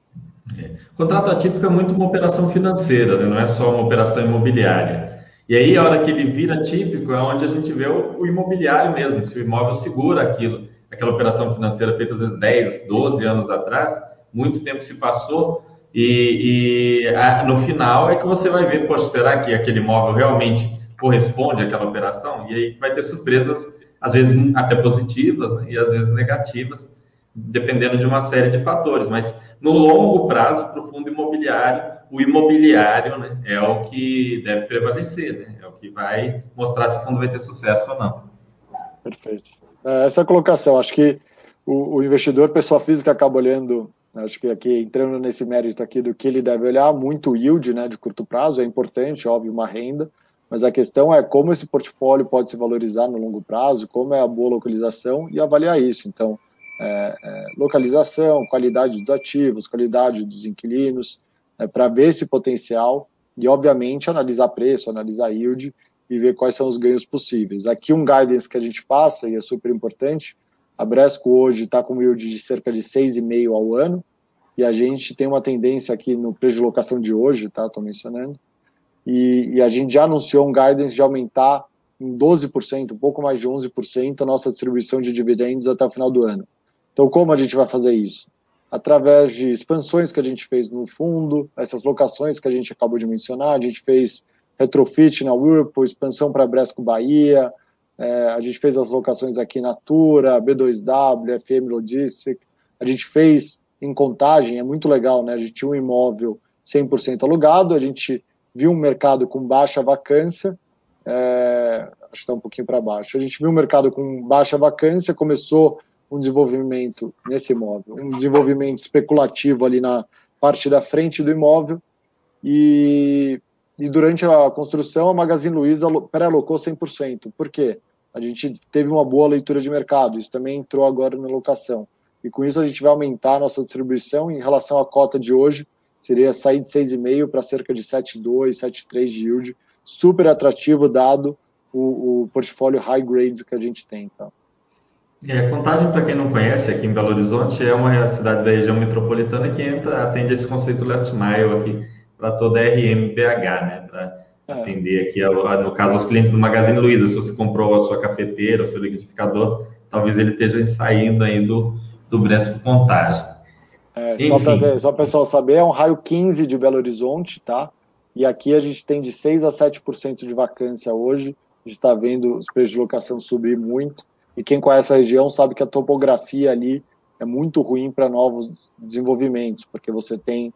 É. Contrato atípico é muito uma operação financeira, né? não é só uma operação imobiliária. E aí, a hora que ele vira típico, é onde a gente vê o, o imobiliário mesmo, se o imóvel segura aquilo, aquela operação financeira feita às vezes 10, 12 anos atrás, muito tempo se passou, e, e a, no final é que você vai ver, poxa, será que aquele imóvel realmente corresponde àquela operação? E aí vai ter surpresas, às vezes até positivas né? e às vezes negativas, dependendo de uma série de fatores. Mas no longo prazo, para o fundo imobiliário, o imobiliário né, é o que deve prevalecer, né? é o que vai mostrar se o fundo vai ter sucesso ou não. Perfeito. É, essa colocação, acho que o, o, investidor, pessoa física, acaba olhando, acho que aqui entrando nesse mérito aqui do que ele deve olhar, muito yield né, de curto prazo, é importante, óbvio, uma renda, mas a questão é como esse portfólio pode se valorizar no longo prazo, como é a boa localização e avaliar isso. Então, é, é, localização, qualidade dos ativos, qualidade dos inquilinos, é, para ver esse potencial e, obviamente, analisar preço, analisar yield e ver quais são os ganhos possíveis. Aqui um guidance que a gente passa, e é super importante, a Bresco hoje está com yield de cerca de 6,5 ao ano, e a gente tem uma tendência aqui no preço de locação de hoje, tá? Estou mencionando, e, e, a gente já anunciou um guidance de aumentar em 12%, um pouco mais de 11%, a nossa distribuição de dividendos até o final do ano. Então, como a gente vai fazer isso? através de expansões que a gente fez no fundo, essas locações que a gente acabou de mencionar, a gente fez retrofit na Whirlpool, expansão para Bresco Bahia, é, a gente fez as locações aqui na Tura, B2W, FM Logistic, a gente fez em contagem, é muito legal, né? A gente tinha um imóvel 100% alugado, a gente viu um mercado com baixa vacância, é, acho que está um pouquinho para baixo, a gente viu um mercado com baixa vacância, começou um desenvolvimento nesse imóvel, um desenvolvimento especulativo ali na parte da frente do imóvel e, e durante a construção a Magazine Luiza pré-alocou 100%. Por quê? A gente teve uma boa leitura de mercado, isso também entrou agora na locação. e com isso a gente vai aumentar a nossa distribuição em relação à cota de hoje, seria sair de 6,5 para cerca de 7,2, 7,3 de yield, super atrativo dado o, o, portfólio high grade que a gente tem. Então. É, Contagem, para quem não conhece, aqui em Belo Horizonte, é uma cidade da região metropolitana que entra, atende esse conceito last mile aqui para toda a RMBH, né? Para é. Atender aqui, no caso, aos clientes do Magazine Luiza. Se você comprou a sua cafeteira, o seu liquidificador, talvez ele esteja saindo aí do, do Bresco Contagem. É, só para o pessoal saber, é um raio 15 de Belo Horizonte, tá? E aqui a gente tem de 6 a 7% de vacância hoje. A gente está vendo os preços de locação subir muito. E quem conhece a região sabe que a topografia ali é muito ruim para novos desenvolvimentos, porque você tem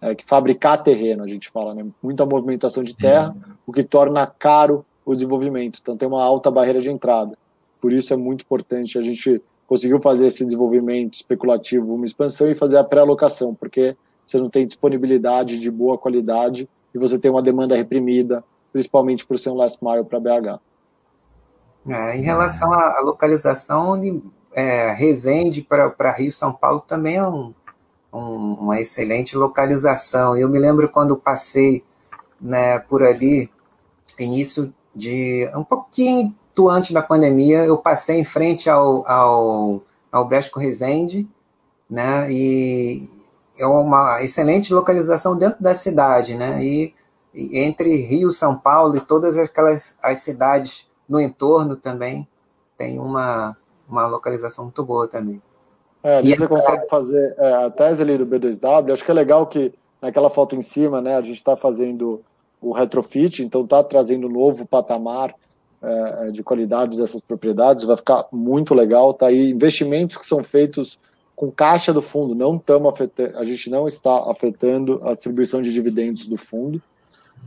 é, que fabricar terreno, a gente fala, né? Muita movimentação de terra, o que torna caro o desenvolvimento. Então tem uma alta barreira de entrada. Por isso é muito importante a gente conseguiu fazer esse desenvolvimento especulativo, uma expansão e fazer a pré-alocação, porque você não tem disponibilidade de boa qualidade e você tem uma demanda reprimida, principalmente por ser um last mile para BH. É, em relação à localização, é, Resende para Rio São Paulo também é um, um, uma excelente localização. Eu me lembro quando passei né, por ali, início de um pouquinho antes da pandemia, eu passei em frente ao, ao, ao Bresco Resende, né, e é uma excelente localização dentro da cidade, né, e, e entre Rio, São Paulo e todas aquelas as cidades no entorno também tem uma, uma localização muito boa também. É, e você consegue fazer é, a tese ali do B2W, acho que é legal que naquela foto em cima, né, a gente está fazendo o retrofit, então está trazendo um novo patamar é, é, de qualidade dessas propriedades, vai ficar muito legal, tá aí investimentos que são feitos com caixa do fundo, não estamos a gente não está afetando a distribuição de dividendos do fundo,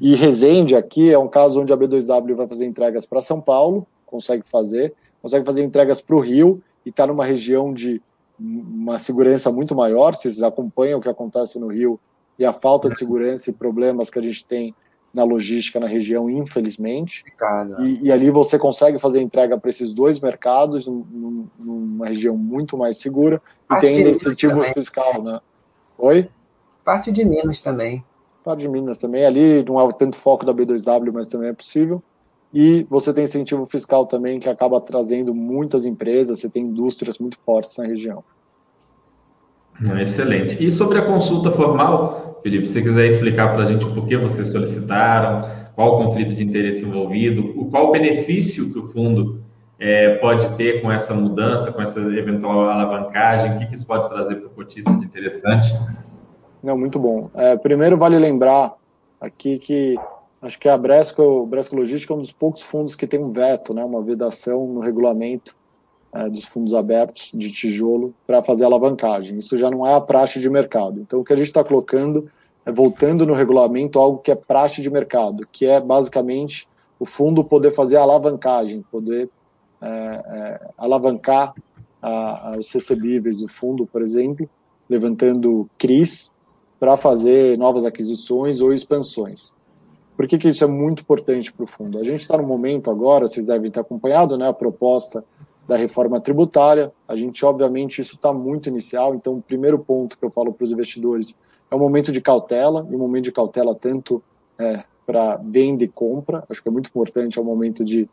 e Resende aqui é um caso onde a B2W vai fazer entregas para São Paulo, consegue fazer, consegue fazer entregas para o Rio e está numa região de uma segurança muito maior. Vocês acompanham o que acontece no Rio e a falta de segurança e problemas que a gente tem na logística na região, infelizmente. E, e, ali você consegue fazer entrega para esses dois mercados, num, numa região muito mais segura, e tem ainda incentivo fiscal, né? Oi? Parte de Minas também parte de Minas também, ali não há tanto foco da B2W, mas também é possível. E você tem incentivo fiscal também, que acaba trazendo muitas empresas, você tem indústrias muito fortes na região. Excelente. E sobre a consulta formal, Felipe, se você quiser explicar para a gente por que vocês solicitaram, qual o conflito de interesse envolvido, qual o benefício que o fundo é, pode ter com essa mudança, com essa eventual alavancagem, o que, que isso pode trazer para o cotista de interessante? Não, muito bom. É, primeiro, vale lembrar aqui que acho que a Bresco, Bresco Logística é um dos poucos fundos que tem um veto, né, uma vedação no regulamento é, dos fundos abertos de tijolo para fazer alavancagem. Isso já não é a praxe de mercado. Então, o que a gente está colocando é voltando no regulamento algo que é praxe de mercado, que é basicamente o fundo poder fazer alavancagem, poder é, é, alavancar a, a, os recebíveis do fundo, por exemplo, levantando CRIs para fazer novas aquisições ou expansões. Por que, que isso é muito importante para o fundo? A gente está no momento agora, vocês devem ter acompanhado né, a proposta da reforma tributária. A gente, obviamente, isso está muito inicial, então o primeiro ponto que eu falo para os investidores é o momento de cautela, e o momento de cautela tanto é, para venda e compra, acho que é muito importante, é o momento de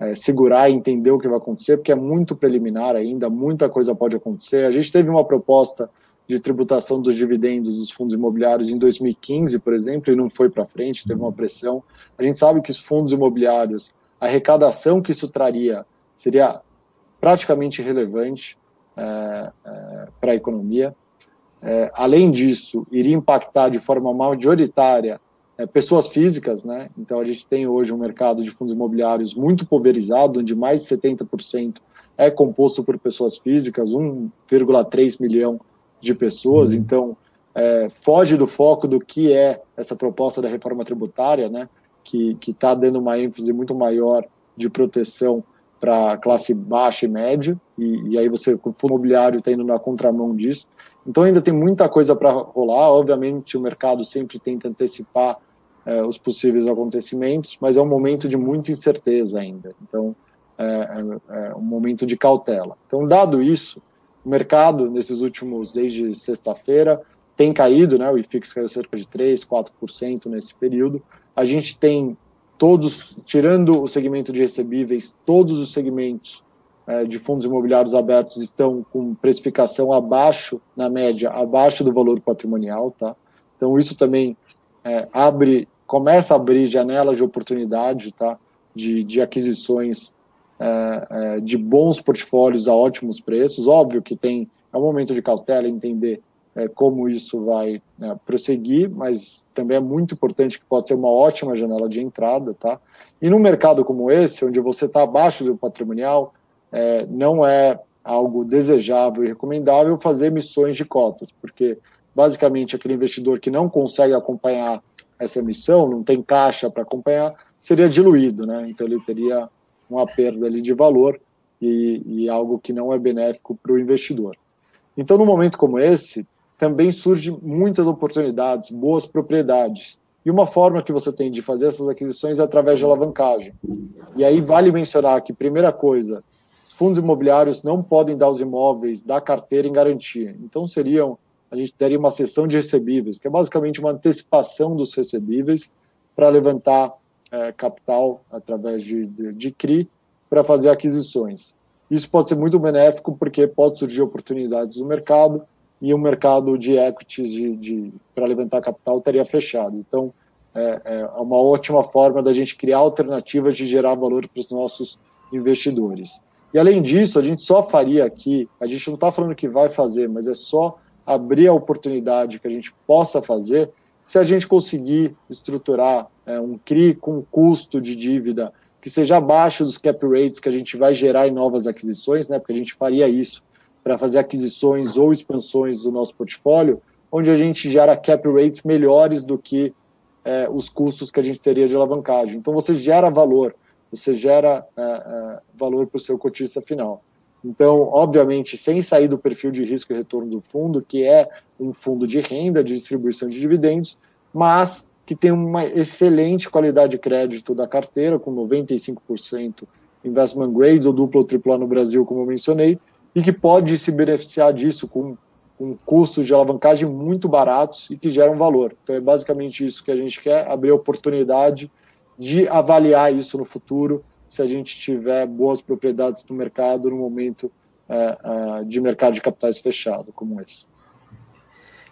é, segurar e entender o que vai acontecer, porque é muito preliminar ainda, muita coisa pode acontecer. A gente teve uma proposta de tributação dos dividendos dos fundos imobiliários em 2015, por exemplo, e não foi para frente, teve uma pressão. A gente sabe que os fundos imobiliários, a arrecadação que isso traria seria praticamente irrelevante é, é, para a economia. É, além disso, iria impactar de forma majoritária é, pessoas físicas, né? Então a gente tem hoje um mercado de fundos imobiliários muito pulverizado, onde mais de 70% é composto por pessoas físicas, 1,3 milhão de pessoas, uhum. então é, foge do foco do que é essa proposta da reforma tributária, né, que está dando uma ênfase muito maior de proteção para a classe baixa e média, e, e aí você, o fundo imobiliário está indo na contramão disso. Então ainda tem muita coisa para rolar, obviamente o mercado sempre tenta antecipar é, os possíveis acontecimentos, mas é um momento de muita incerteza ainda, então é, é, é um momento de cautela. Então, dado isso, O mercado, nesses últimos, desde sexta-feira, tem caído, né? O IFIX caiu cerca de 3%, 4% nesse período. A gente tem todos, tirando o segmento de recebíveis, todos os segmentos é, de fundos imobiliários abertos estão com precificação abaixo, na média, abaixo do valor patrimonial, tá? Então isso também é, abre, começa a abrir janelas de oportunidade, tá? De, de aquisições é, é de bons portfólios a ótimos preços. Óbvio que tem é um momento de cautela entender é, como isso vai é, prosseguir, mas também é muito importante que pode ser uma ótima janela de entrada, tá? E num mercado como esse, onde você está abaixo do patrimonial, é, não é algo desejável e recomendável fazer emissões de cotas, porque basicamente aquele investidor que não consegue acompanhar essa emissão, não tem caixa para acompanhar, seria diluído, né? Então ele teria uma perda ali de valor e, e algo que não é benéfico para o investidor. Então, num momento como esse, também surgem muitas oportunidades, boas propriedades. E uma forma que você tem de fazer essas aquisições é através de alavancagem. E aí vale mencionar que, primeira coisa, fundos imobiliários não podem dar os imóveis da carteira em garantia. Então, seriam, a gente teria uma sessão de recebíveis, que é basicamente uma antecipação dos recebíveis para levantar é, capital através de, de, de CRI para fazer aquisições. Isso pode ser muito benéfico porque pode surgir oportunidades no mercado e o mercado de equities de, de para levantar capital teria fechado. Então, é, é uma ótima forma da gente criar alternativas de gerar valor para os nossos investidores. E além disso, a gente só faria aqui, a gente não está falando que vai fazer, mas é só abrir a oportunidade que a gente possa fazer se a gente conseguir estruturar é, um CRI com custo de dívida que seja abaixo dos cap rates que a gente vai gerar em novas aquisições, né? Porque a gente faria isso para fazer aquisições ou expansões do nosso portfólio, onde a gente gera cap rates melhores do que é, os custos que a gente teria de alavancagem. Então, você gera valor, você gera é, é, valor para o seu cotista final. Então, obviamente, sem sair do perfil de risco e retorno do fundo, que é um fundo de renda, de distribuição de dividendos, mas que tem uma excelente qualidade de crédito da carteira, com 95% investment grades ou duplo ou triplo no Brasil, como eu mencionei, e que pode se beneficiar disso com, com custos de alavancagem muito baratos e que geram valor. Então é basicamente isso que a gente quer, abrir a oportunidade de avaliar isso no futuro, se a gente tiver boas propriedades no mercado no momento é, é, de mercado de capitais fechado, como esse.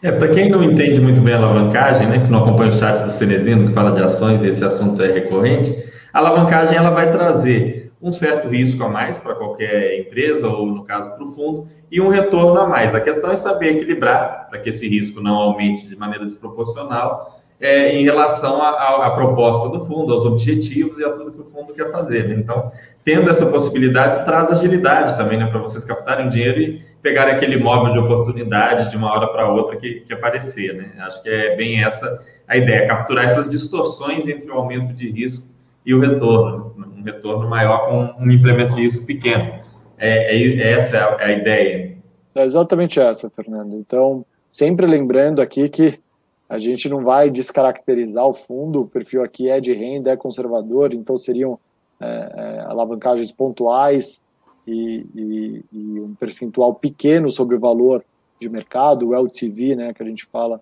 É, para quem não entende muito bem a alavancagem, né, que não acompanha o chat do Cenezino, que fala de ações e esse assunto é recorrente, a alavancagem ela vai trazer um certo risco a mais para qualquer empresa, ou no caso para o fundo, e um retorno a mais. A questão é saber equilibrar para que esse risco não aumente de maneira desproporcional é, em relação à proposta do fundo, aos objetivos e a tudo que o fundo quer fazer. Né? Então, tendo essa possibilidade, traz agilidade também né, para vocês captarem dinheiro e pegarem aquele imóvel de oportunidade de uma hora para outra que, que aparecer. Né? Acho que é bem essa a ideia, capturar essas distorções entre o aumento de risco e o retorno. Né? um retorno maior com um implemento de risco pequeno. É, é, é essa é a ideia. É exatamente essa, Fernando. Então, sempre lembrando aqui que a gente não vai descaracterizar o fundo, o perfil aqui é de renda, é conservador, então seriam é, é, alavancagens pontuais e, e, e, um percentual pequeno sobre o valor de mercado, o LTV, né, que a gente fala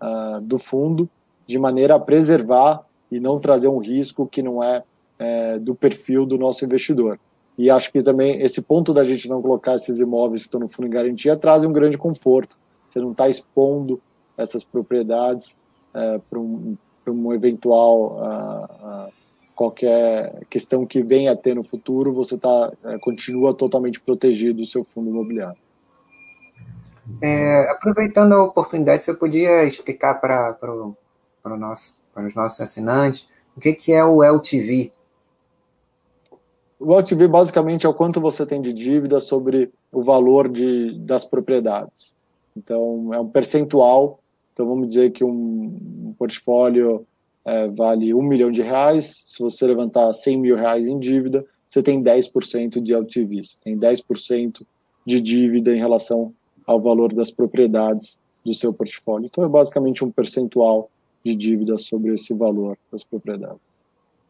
uh, do fundo, de maneira a preservar e não trazer um risco que não é é, do perfil do nosso investidor. E acho que também esse ponto da gente não colocar esses imóveis que estão no fundo em garantia traz um grande conforto. Você não está expondo essas propriedades é, para um, um, eventual uh, uh, qualquer questão que venha a ter no futuro, você tá, é, continua totalmente protegido o seu fundo imobiliário. É, aproveitando a oportunidade, você podia explicar para, para, para, nosso, os nossos assinantes o que, que é o LTV? O LTV basicamente é o quanto você tem de dívida sobre o valor de, das propriedades. Então, é um percentual. Então, vamos dizer que um, um portfólio é, vale um milhão de reais. Se você levantar 100 mil reais em dívida, você tem 10% de LTV. Você tem 10% de dívida em relação ao valor das propriedades do seu portfólio. Então, é basicamente um percentual de dívida sobre esse valor das propriedades.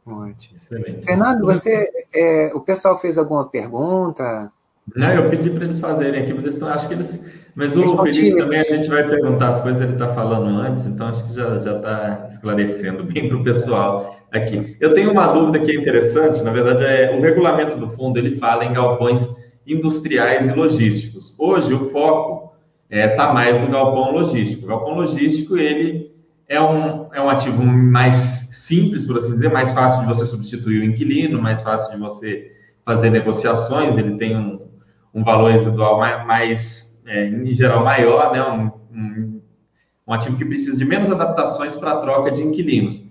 Ótimo. Excelente. Fernando, você, é, o pessoal fez alguma pergunta Não, eu pedi para eles fazerem aqui, mas eles estão, acho que eles. Mas o Felipe também a gente vai perguntar as coisas, ele está falando antes, então acho que já está esclarecendo bem para o pessoal aqui. Eu tenho uma dúvida que é interessante, na verdade, é o regulamento do fundo ele fala em galpões industriais e logísticos. Hoje o foco está é, tá mais no galpão logístico. O galpão logístico ele é um, é um ativo mais simples, por assim dizer, mais fácil de você substituir o inquilino, mais fácil de você fazer negociações, ele tem um, um valor residual mais, mais é, em geral, maior, né? Um, um, um, ativo que precisa de menos adaptações para a troca de inquilinos.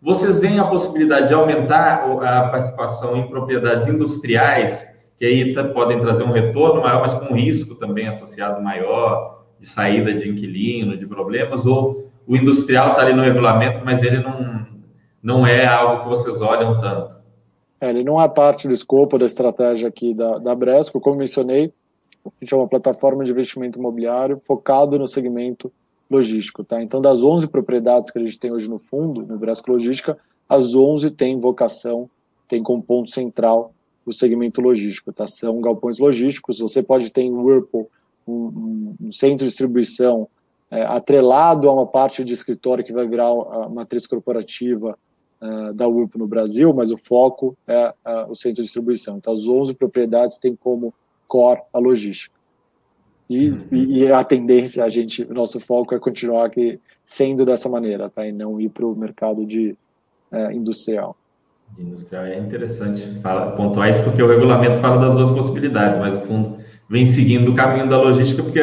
Vocês veem a possibilidade de aumentar a participação em propriedades industriais, que aí podem trazer um retorno maior, mas com um risco também associado maior, de saída de inquilino, de problemas, ou o industrial está ali no regulamento, mas ele não, não é algo que vocês olham tanto? É, ele não é parte do escopo da estratégia aqui da, da Bresco, como mencionei, a gente é uma plataforma de investimento imobiliário focado no segmento logístico, tá? Então, das 11 propriedades que a gente tem hoje no fundo, no Bresco Logística, as 11 têm vocação, tem como ponto central o segmento logístico, tá? São galpões logísticos, você pode ter em Whirlpool um, um centro de distribuição é, atrelado a uma parte de escritório que vai virar a matriz corporativa uh, da URP no Brasil, mas o foco é uh, o centro de distribuição. Então, as 11 propriedades têm como core a logística. E, uhum. e, a tendência, a gente, nosso foco é continuar aqui sendo dessa maneira, tá? E não ir para o mercado de uh, industrial. Industrial é interessante fala, pontuar isso, porque o regulamento fala das duas possibilidades, mas o fundo vem seguindo o caminho da logística, porque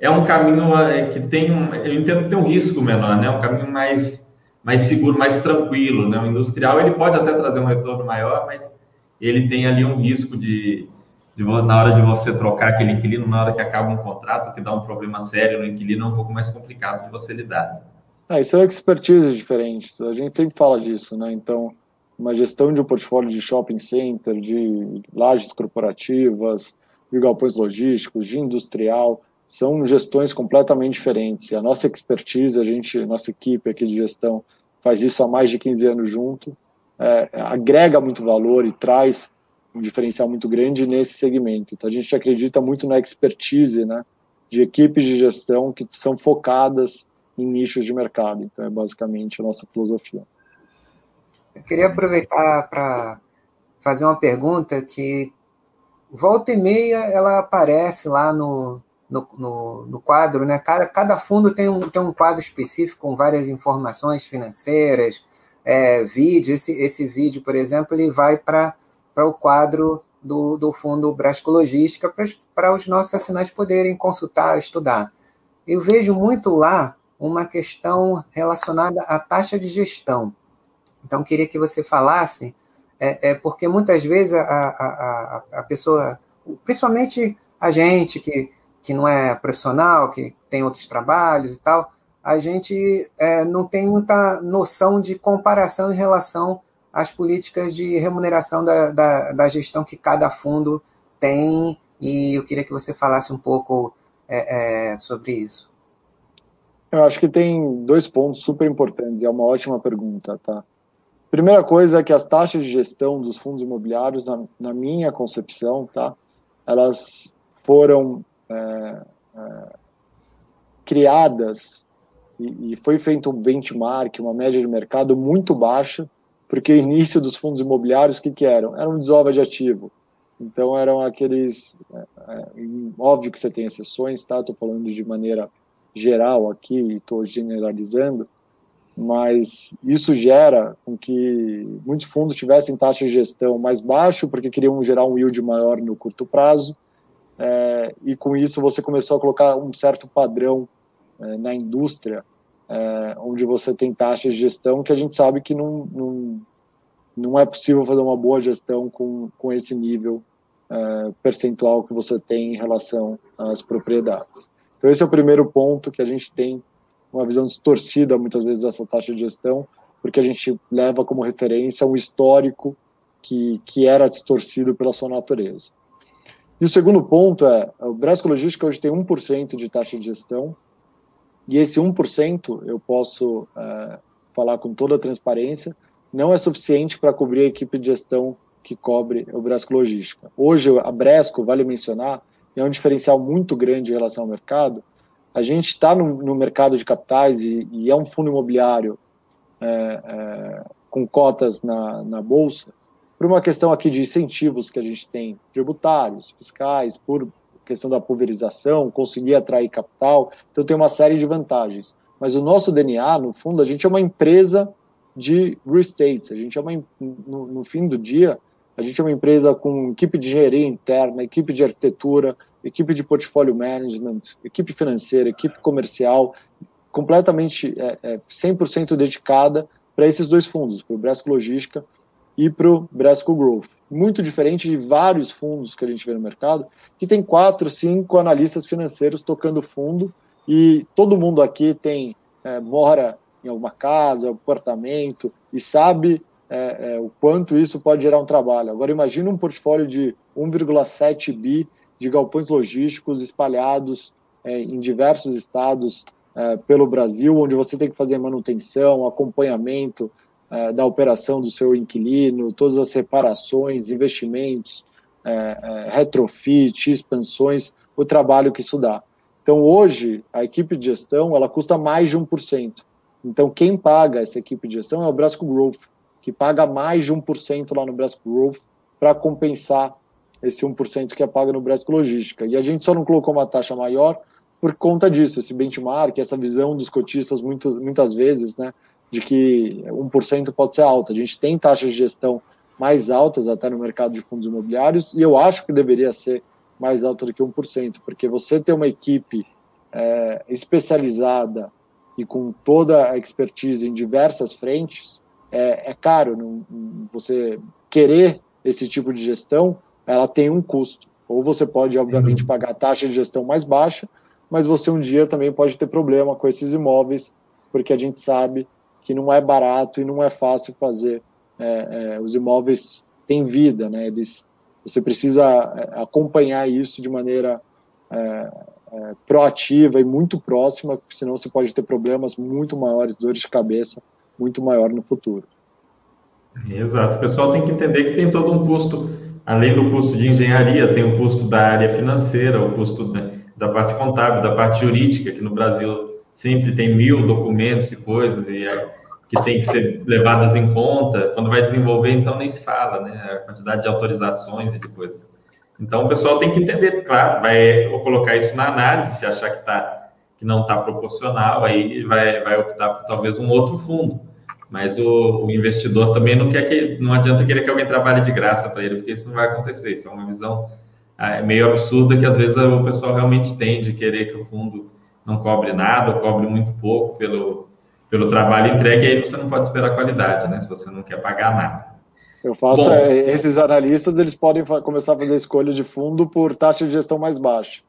é um caminho é, que tem um, eu entendo que tem um risco menor, né? Um caminho mais mais seguro, mais tranquilo, né? O industrial ele pode até trazer um retorno maior, mas ele tem ali um risco de na hora de você trocar aquele inquilino, na hora que acaba um contrato, que dá um problema sério no inquilino, é um pouco mais complicado de você lidar. Ah, isso é expertise diferente. A gente sempre fala disso, né? Então, uma gestão de um portfólio de shopping center, de lajes corporativas, de galpões logísticos, de industrial, são gestões completamente diferentes. E a nossa expertise, a gente, nossa equipe aqui de gestão faz isso há mais de 15 anos junto, é, agrega muito valor e traz um diferencial muito grande nesse segmento. Então a gente acredita muito na expertise, né, de equipes de gestão que são focadas em nichos de mercado. Então é basicamente a nossa filosofia. Eu queria aproveitar para fazer uma pergunta que volta e meia ela aparece lá no, no, no, no, quadro, né? Cada, cada fundo tem um, tem um quadro específico com várias informações financeiras, é, vídeo. Esse, esse vídeo, por exemplo, ele vai para o quadro do, do Fundo Brasco Logística para os nossos assinantes poderem consultar, estudar. Eu vejo muito lá uma questão relacionada à taxa de gestão. Então, queria que você falasse, é, é porque muitas vezes a, a, a, a pessoa, principalmente a gente que que não é profissional, que tem outros trabalhos e tal, a gente é, não tem muita noção de comparação em relação às políticas de remuneração da, da, da gestão que cada fundo tem, e eu queria que você falasse um pouco é, é, sobre isso. Eu acho que tem dois pontos super importantes, é uma ótima pergunta, tá? Primeira coisa é que as taxas de gestão dos fundos imobiliários, na, na minha concepção, tá? Elas foram é, é, criadas e, e, foi feito um benchmark, uma média de mercado muito baixa, porque o início dos fundos imobiliários, o que, que eram? Eram desova de ativo. Então, eram aqueles. É, é óbvio que você tem exceções, tá? Estou falando de maneira geral aqui, estou generalizando, mas isso gera com que muitos fundos tivessem taxa de gestão mais baixo, porque queriam gerar um yield maior no curto prazo, é, e com isso você começou a colocar um certo padrão é, na indústria, é, onde você tem taxas de gestão que a gente sabe que não, não, não é possível fazer uma boa gestão com, com esse nível é, percentual que você tem em relação às propriedades. Então esse é o primeiro ponto que a gente tem uma visão distorcida muitas vezes dessa taxa de gestão, porque a gente leva como referência um histórico que, que era distorcido pela sua natureza. E o segundo ponto é, o Brasco Logística hoje tem 1% de taxa de gestão, e esse 1%, eu posso é, falar com toda a transparência, não é suficiente para cobrir a equipe de gestão que cobre o Bresco Logística. Hoje, a Bresco, vale mencionar, é um diferencial muito grande em relação ao mercado. A gente está no, no, mercado de capitais e, e é um fundo imobiliário é, é, com cotas na, na Bolsa, por uma questão aqui de incentivos que a gente tem, tributários, fiscais, por questão da pulverização, conseguir atrair capital, então tem uma série de vantagens. Mas o nosso DNA, no fundo, a gente é uma empresa de real estate, a gente é uma, no, no fim do dia, a gente é uma empresa com equipe de engenharia interna, equipe de arquitetura, equipe de portfólio management, equipe financeira, equipe comercial, completamente é, é, 100% dedicada para esses dois fundos, para o Bresco Logística e para o Bresco Growth. Muito diferente de vários fundos que a gente vê no mercado, que tem quatro, cinco analistas financeiros tocando fundo e todo mundo aqui tem é, mora em alguma casa, apartamento e sabe é, é, o quanto isso pode gerar um trabalho. Agora imagine um portfólio de 1,7 bi de galpões logísticos espalhados é, em diversos estados é, pelo Brasil, onde você tem que fazer manutenção, acompanhamento, é, da operação do seu inquilino, todas as reparações, investimentos, é, é, retrofit, expansões, o trabalho que isso dá. Então, hoje, a equipe de gestão ela custa mais de 1%. Então, quem paga essa equipe de gestão é o Brasco Growth, que paga mais de 1% lá no Brasco Growth para compensar esse 1% que é pago no Brasco Logística. E a gente só não colocou uma taxa maior por conta disso, esse benchmark, essa visão dos cotistas muito, muitas vezes, né, de que 1% pode ser alta. A gente tem taxas de gestão mais altas até no mercado de fundos imobiliários e eu acho que deveria ser mais alta do que 1%, porque você ter uma equipe é, especializada e com toda a expertise em diversas frentes, é, é caro. Não, você querer esse tipo de gestão, ela tem um custo. Ou você pode, obviamente, uhum. pagar a taxa de gestão mais baixa, mas você um dia também pode ter problema com esses imóveis, porque a gente sabe que não é barato e não é fácil fazer. É, é, os imóveis têm vida, né? Eles, você precisa é, acompanhar isso de maneira é, é, proativa e muito próxima, senão você pode ter problemas muito maiores, dores de cabeça muito maior no futuro. Exato. O pessoal tem que entender que tem todo um custo, além do custo de engenharia, tem o custo da área financeira, o custo da, da parte contábil, da parte jurídica, que no Brasil sempre tem mil documentos e coisas e é, que tem que ser levadas em conta. Quando vai desenvolver, então nem se fala, né? A quantidade de autorizações e de coisas. Então o pessoal tem que entender, claro, vai colocar isso na análise, se achar que tá que não está proporcional, aí vai, vai optar por talvez um outro fundo. Mas o, o, investidor também não quer que não adianta querer que alguém trabalhe de graça para ele, porque isso não vai acontecer. Isso é uma visão é, meio absurda que às vezes o pessoal realmente tem de querer que o fundo não cobre nada, ou cobre muito pouco pelo, pelo trabalho entregue, aí você não pode esperar qualidade, né? Se você não quer pagar nada. Eu faço, Bom, é, esses analistas, eles podem começar a fazer escolha de fundo por taxa de gestão mais baixa.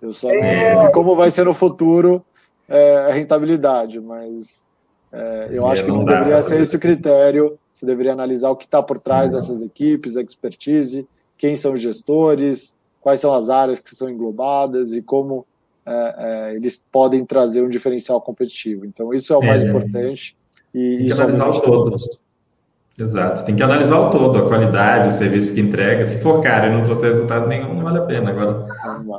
Eu só é... como vai ser no futuro é, a rentabilidade, mas é, eu acho que não, não deveria ser esse o critério. Você deveria analisar o que está por trás não. dessas equipes, a expertise, quem são os gestores, quais são as áreas que são englobadas e como é, é, eles podem trazer um diferencial competitivo. Então, isso é o mais é. importante. E, e analisar os todos. Exato, tem que analisar o todo, a qualidade, o serviço que entrega. Se for caro e não trouxer resultado nenhum, não vale a pena. Agora,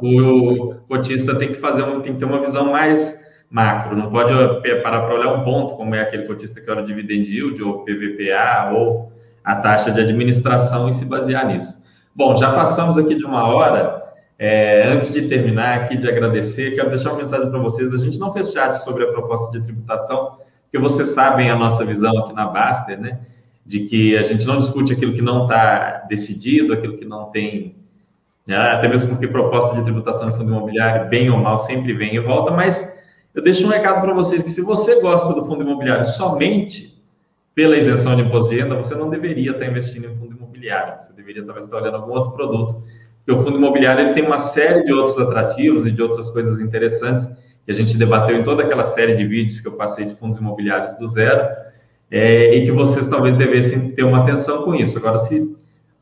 o cotista tem que fazer um, tem que ter uma visão mais macro, não pode parar para olhar um ponto, como é aquele cotista que olha o dividend yield, ou PVPA, ou a taxa de administração e se basear nisso. Bom, já passamos aqui de uma hora. É, antes de terminar aqui, de agradecer, quero deixar uma mensagem para vocês. A gente não fez chat sobre a proposta de tributação, porque vocês sabem a nossa visão aqui na Baster, né? de que a gente não discute aquilo que não está decidido, aquilo que não tem, né? até mesmo porque proposta de tributação de fundo imobiliário, bem ou mal, sempre vem e volta, mas eu deixo um recado para vocês que se você gosta do fundo imobiliário somente pela isenção de imposto de renda, você não deveria estar investindo em fundo imobiliário, você deveria talvez estar olhando algum outro produto, porque o fundo imobiliário ele tem uma série de outros atrativos e de outras coisas interessantes que a gente debateu em toda aquela série de vídeos que eu passei de fundos imobiliários do zero, é, e que vocês talvez devessem ter uma atenção com isso. Agora, se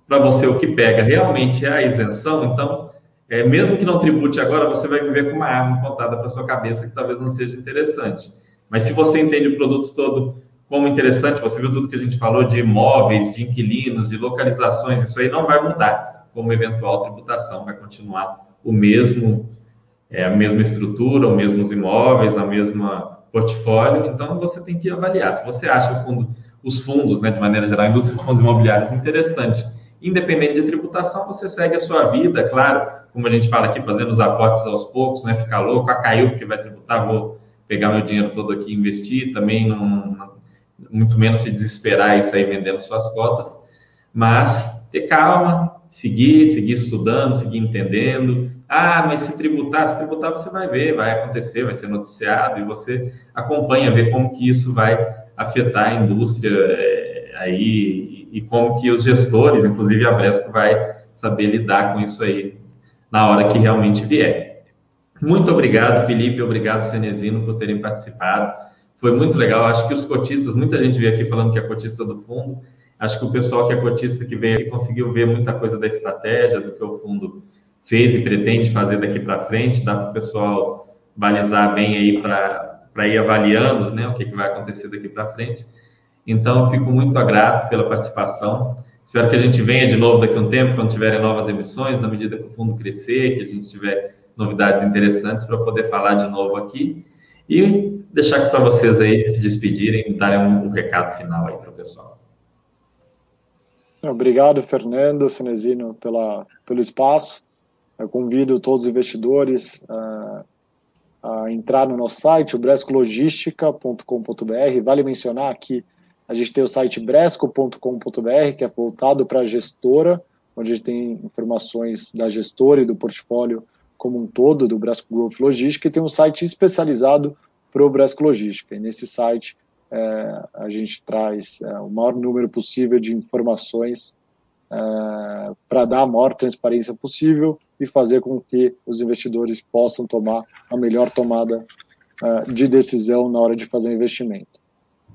para você o que pega realmente é a isenção, então, é, mesmo que não tribute agora, você vai viver com uma arma apontada para sua cabeça que talvez não seja interessante. Mas se você entende o produto todo como interessante, você viu tudo que a gente falou de imóveis, de inquilinos, de localizações, isso aí não vai mudar como eventual tributação, vai continuar o mesmo, é, a mesma estrutura, os mesmos imóveis, a mesma portfólio, então você tem que avaliar. Se você acha fundo, os fundos, né, de maneira geral, a indústria de fundos imobiliários interessante, independente de tributação, você segue a sua vida, claro, como a gente fala aqui, fazendo os aportes aos poucos, né, ficar louco, ah, caiu porque vai tributar, vou pegar meu dinheiro todo aqui e investir, também não, muito menos se desesperar e sair vendendo suas cotas, mas ter calma, seguir, seguir estudando, seguir entendendo. Ah, mas se tributar, se tributar você vai ver, vai acontecer, vai ser noticiado e você acompanha, vê como que isso vai afetar a indústria é, aí e, e como que os gestores, inclusive a Bresco, vai saber lidar com isso aí na hora que realmente vier. Muito obrigado, Felipe, obrigado, Cenezino, por terem participado. Foi muito legal. Acho que os cotistas, muita gente veio aqui falando que é cotista do fundo. Acho que o pessoal que é cotista que veio aqui conseguiu ver muita coisa da estratégia, do que o fundo fez e pretende fazer daqui para frente. Dá para o pessoal balizar bem aí para ir avaliando né, o que, que vai acontecer daqui para frente. Então, fico muito grato pela participação. Espero que a gente venha de novo daqui a um tempo, quando tiverem novas emissões, na medida que o fundo crescer, que a gente tiver novidades interessantes para poder falar de novo aqui. E deixar para vocês aí se despedirem e darem um, um recado final aí para o pessoal. Obrigado, Fernando Cenezino, pela, pelo espaço. Eu convido todos os investidores uh, a entrar no nosso site, o brescologistica.com.br. Vale mencionar que a gente tem o site bresco.com.br, que é voltado para a gestora, onde a gente tem informações da gestora e do portfólio como um todo, do Bresco Growth Logística, e tem um site especializado para o Bresco Logística. E nesse site é, a gente traz é, o maior número possível de informações é, para dar a maior transparência possível e fazer com que os investidores possam tomar a melhor tomada é, de decisão na hora de fazer investimento.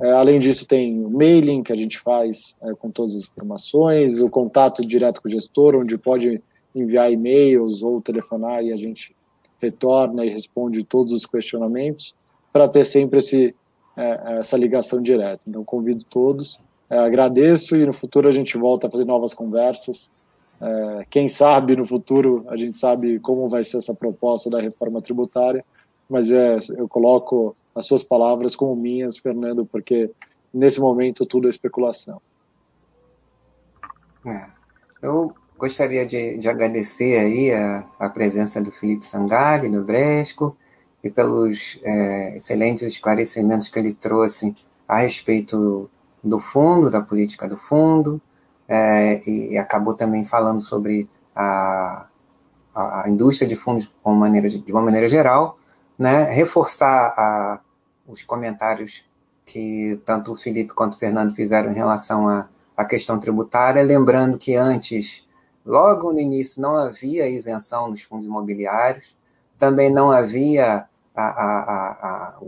É, além disso, tem o mailing que a gente faz é, com todas as informações, o contato direto com o gestor, onde pode enviar e-mails ou telefonar e a gente retorna e responde todos os questionamentos para ter sempre esse, é, essa ligação direta. Então, convido todos, é, agradeço e no futuro a gente volta a fazer novas conversas. É, quem sabe no futuro a gente sabe como vai ser essa proposta da reforma tributária, mas é, eu coloco as suas palavras como minhas, Fernando, porque nesse momento tudo é especulação. É, eu gostaria de, de, agradecer aí a, a, presença do Felipe Sangali, do Bresco, e pelos é, excelentes esclarecimentos que ele trouxe a respeito do fundo, da política do fundo, é, e, acabou também falando sobre a, a, indústria de fundos de uma maneira, de uma maneira geral, né, reforçar a, os comentários que tanto o Felipe quanto o Fernando fizeram em relação à, à questão tributária, lembrando que antes, logo no início, não havia isenção nos fundos imobiliários, também não havia a, a, a,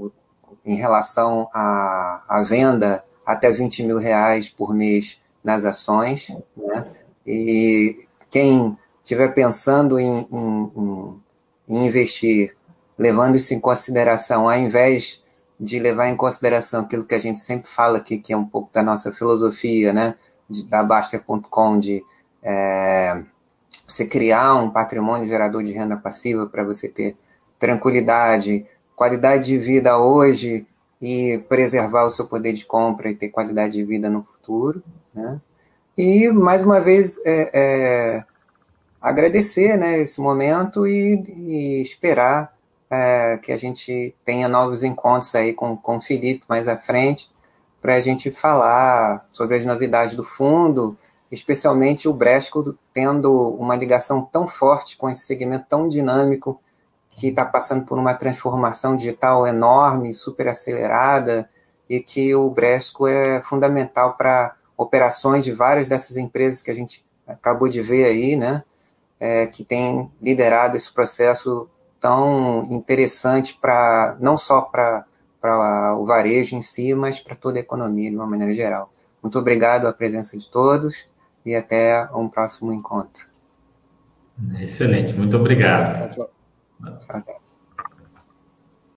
em relação à, venda até 20 mil reais por mês nas ações, né? E quem estiver pensando em, em, em, investir, levando isso em consideração, ao invés de levar em consideração aquilo que a gente sempre fala aqui, que é um pouco da nossa filosofia, né, de, da Baster.com, de é, você criar um patrimônio gerador de renda passiva para você ter tranquilidade, qualidade de vida hoje e preservar o seu poder de compra e ter qualidade de vida no futuro, né? E mais uma vez é, é, agradecer, né, esse momento e, e esperar é, que a gente tenha novos encontros aí com, com o Felipe mais à frente para a gente falar sobre as novidades do fundo, especialmente o Bresco tendo uma ligação tão forte com esse segmento tão dinâmico que está passando por uma transformação digital enorme, super acelerada, e que o Bresco é fundamental para operações de várias dessas empresas que a gente acabou de ver aí, né, é, que tem liderado esse processo tão interessante para não só para o varejo em si, mas para toda a economia de uma maneira geral. Muito obrigado à presença de todos e até um próximo encontro. Excelente, muito obrigado. Tchau, tchau.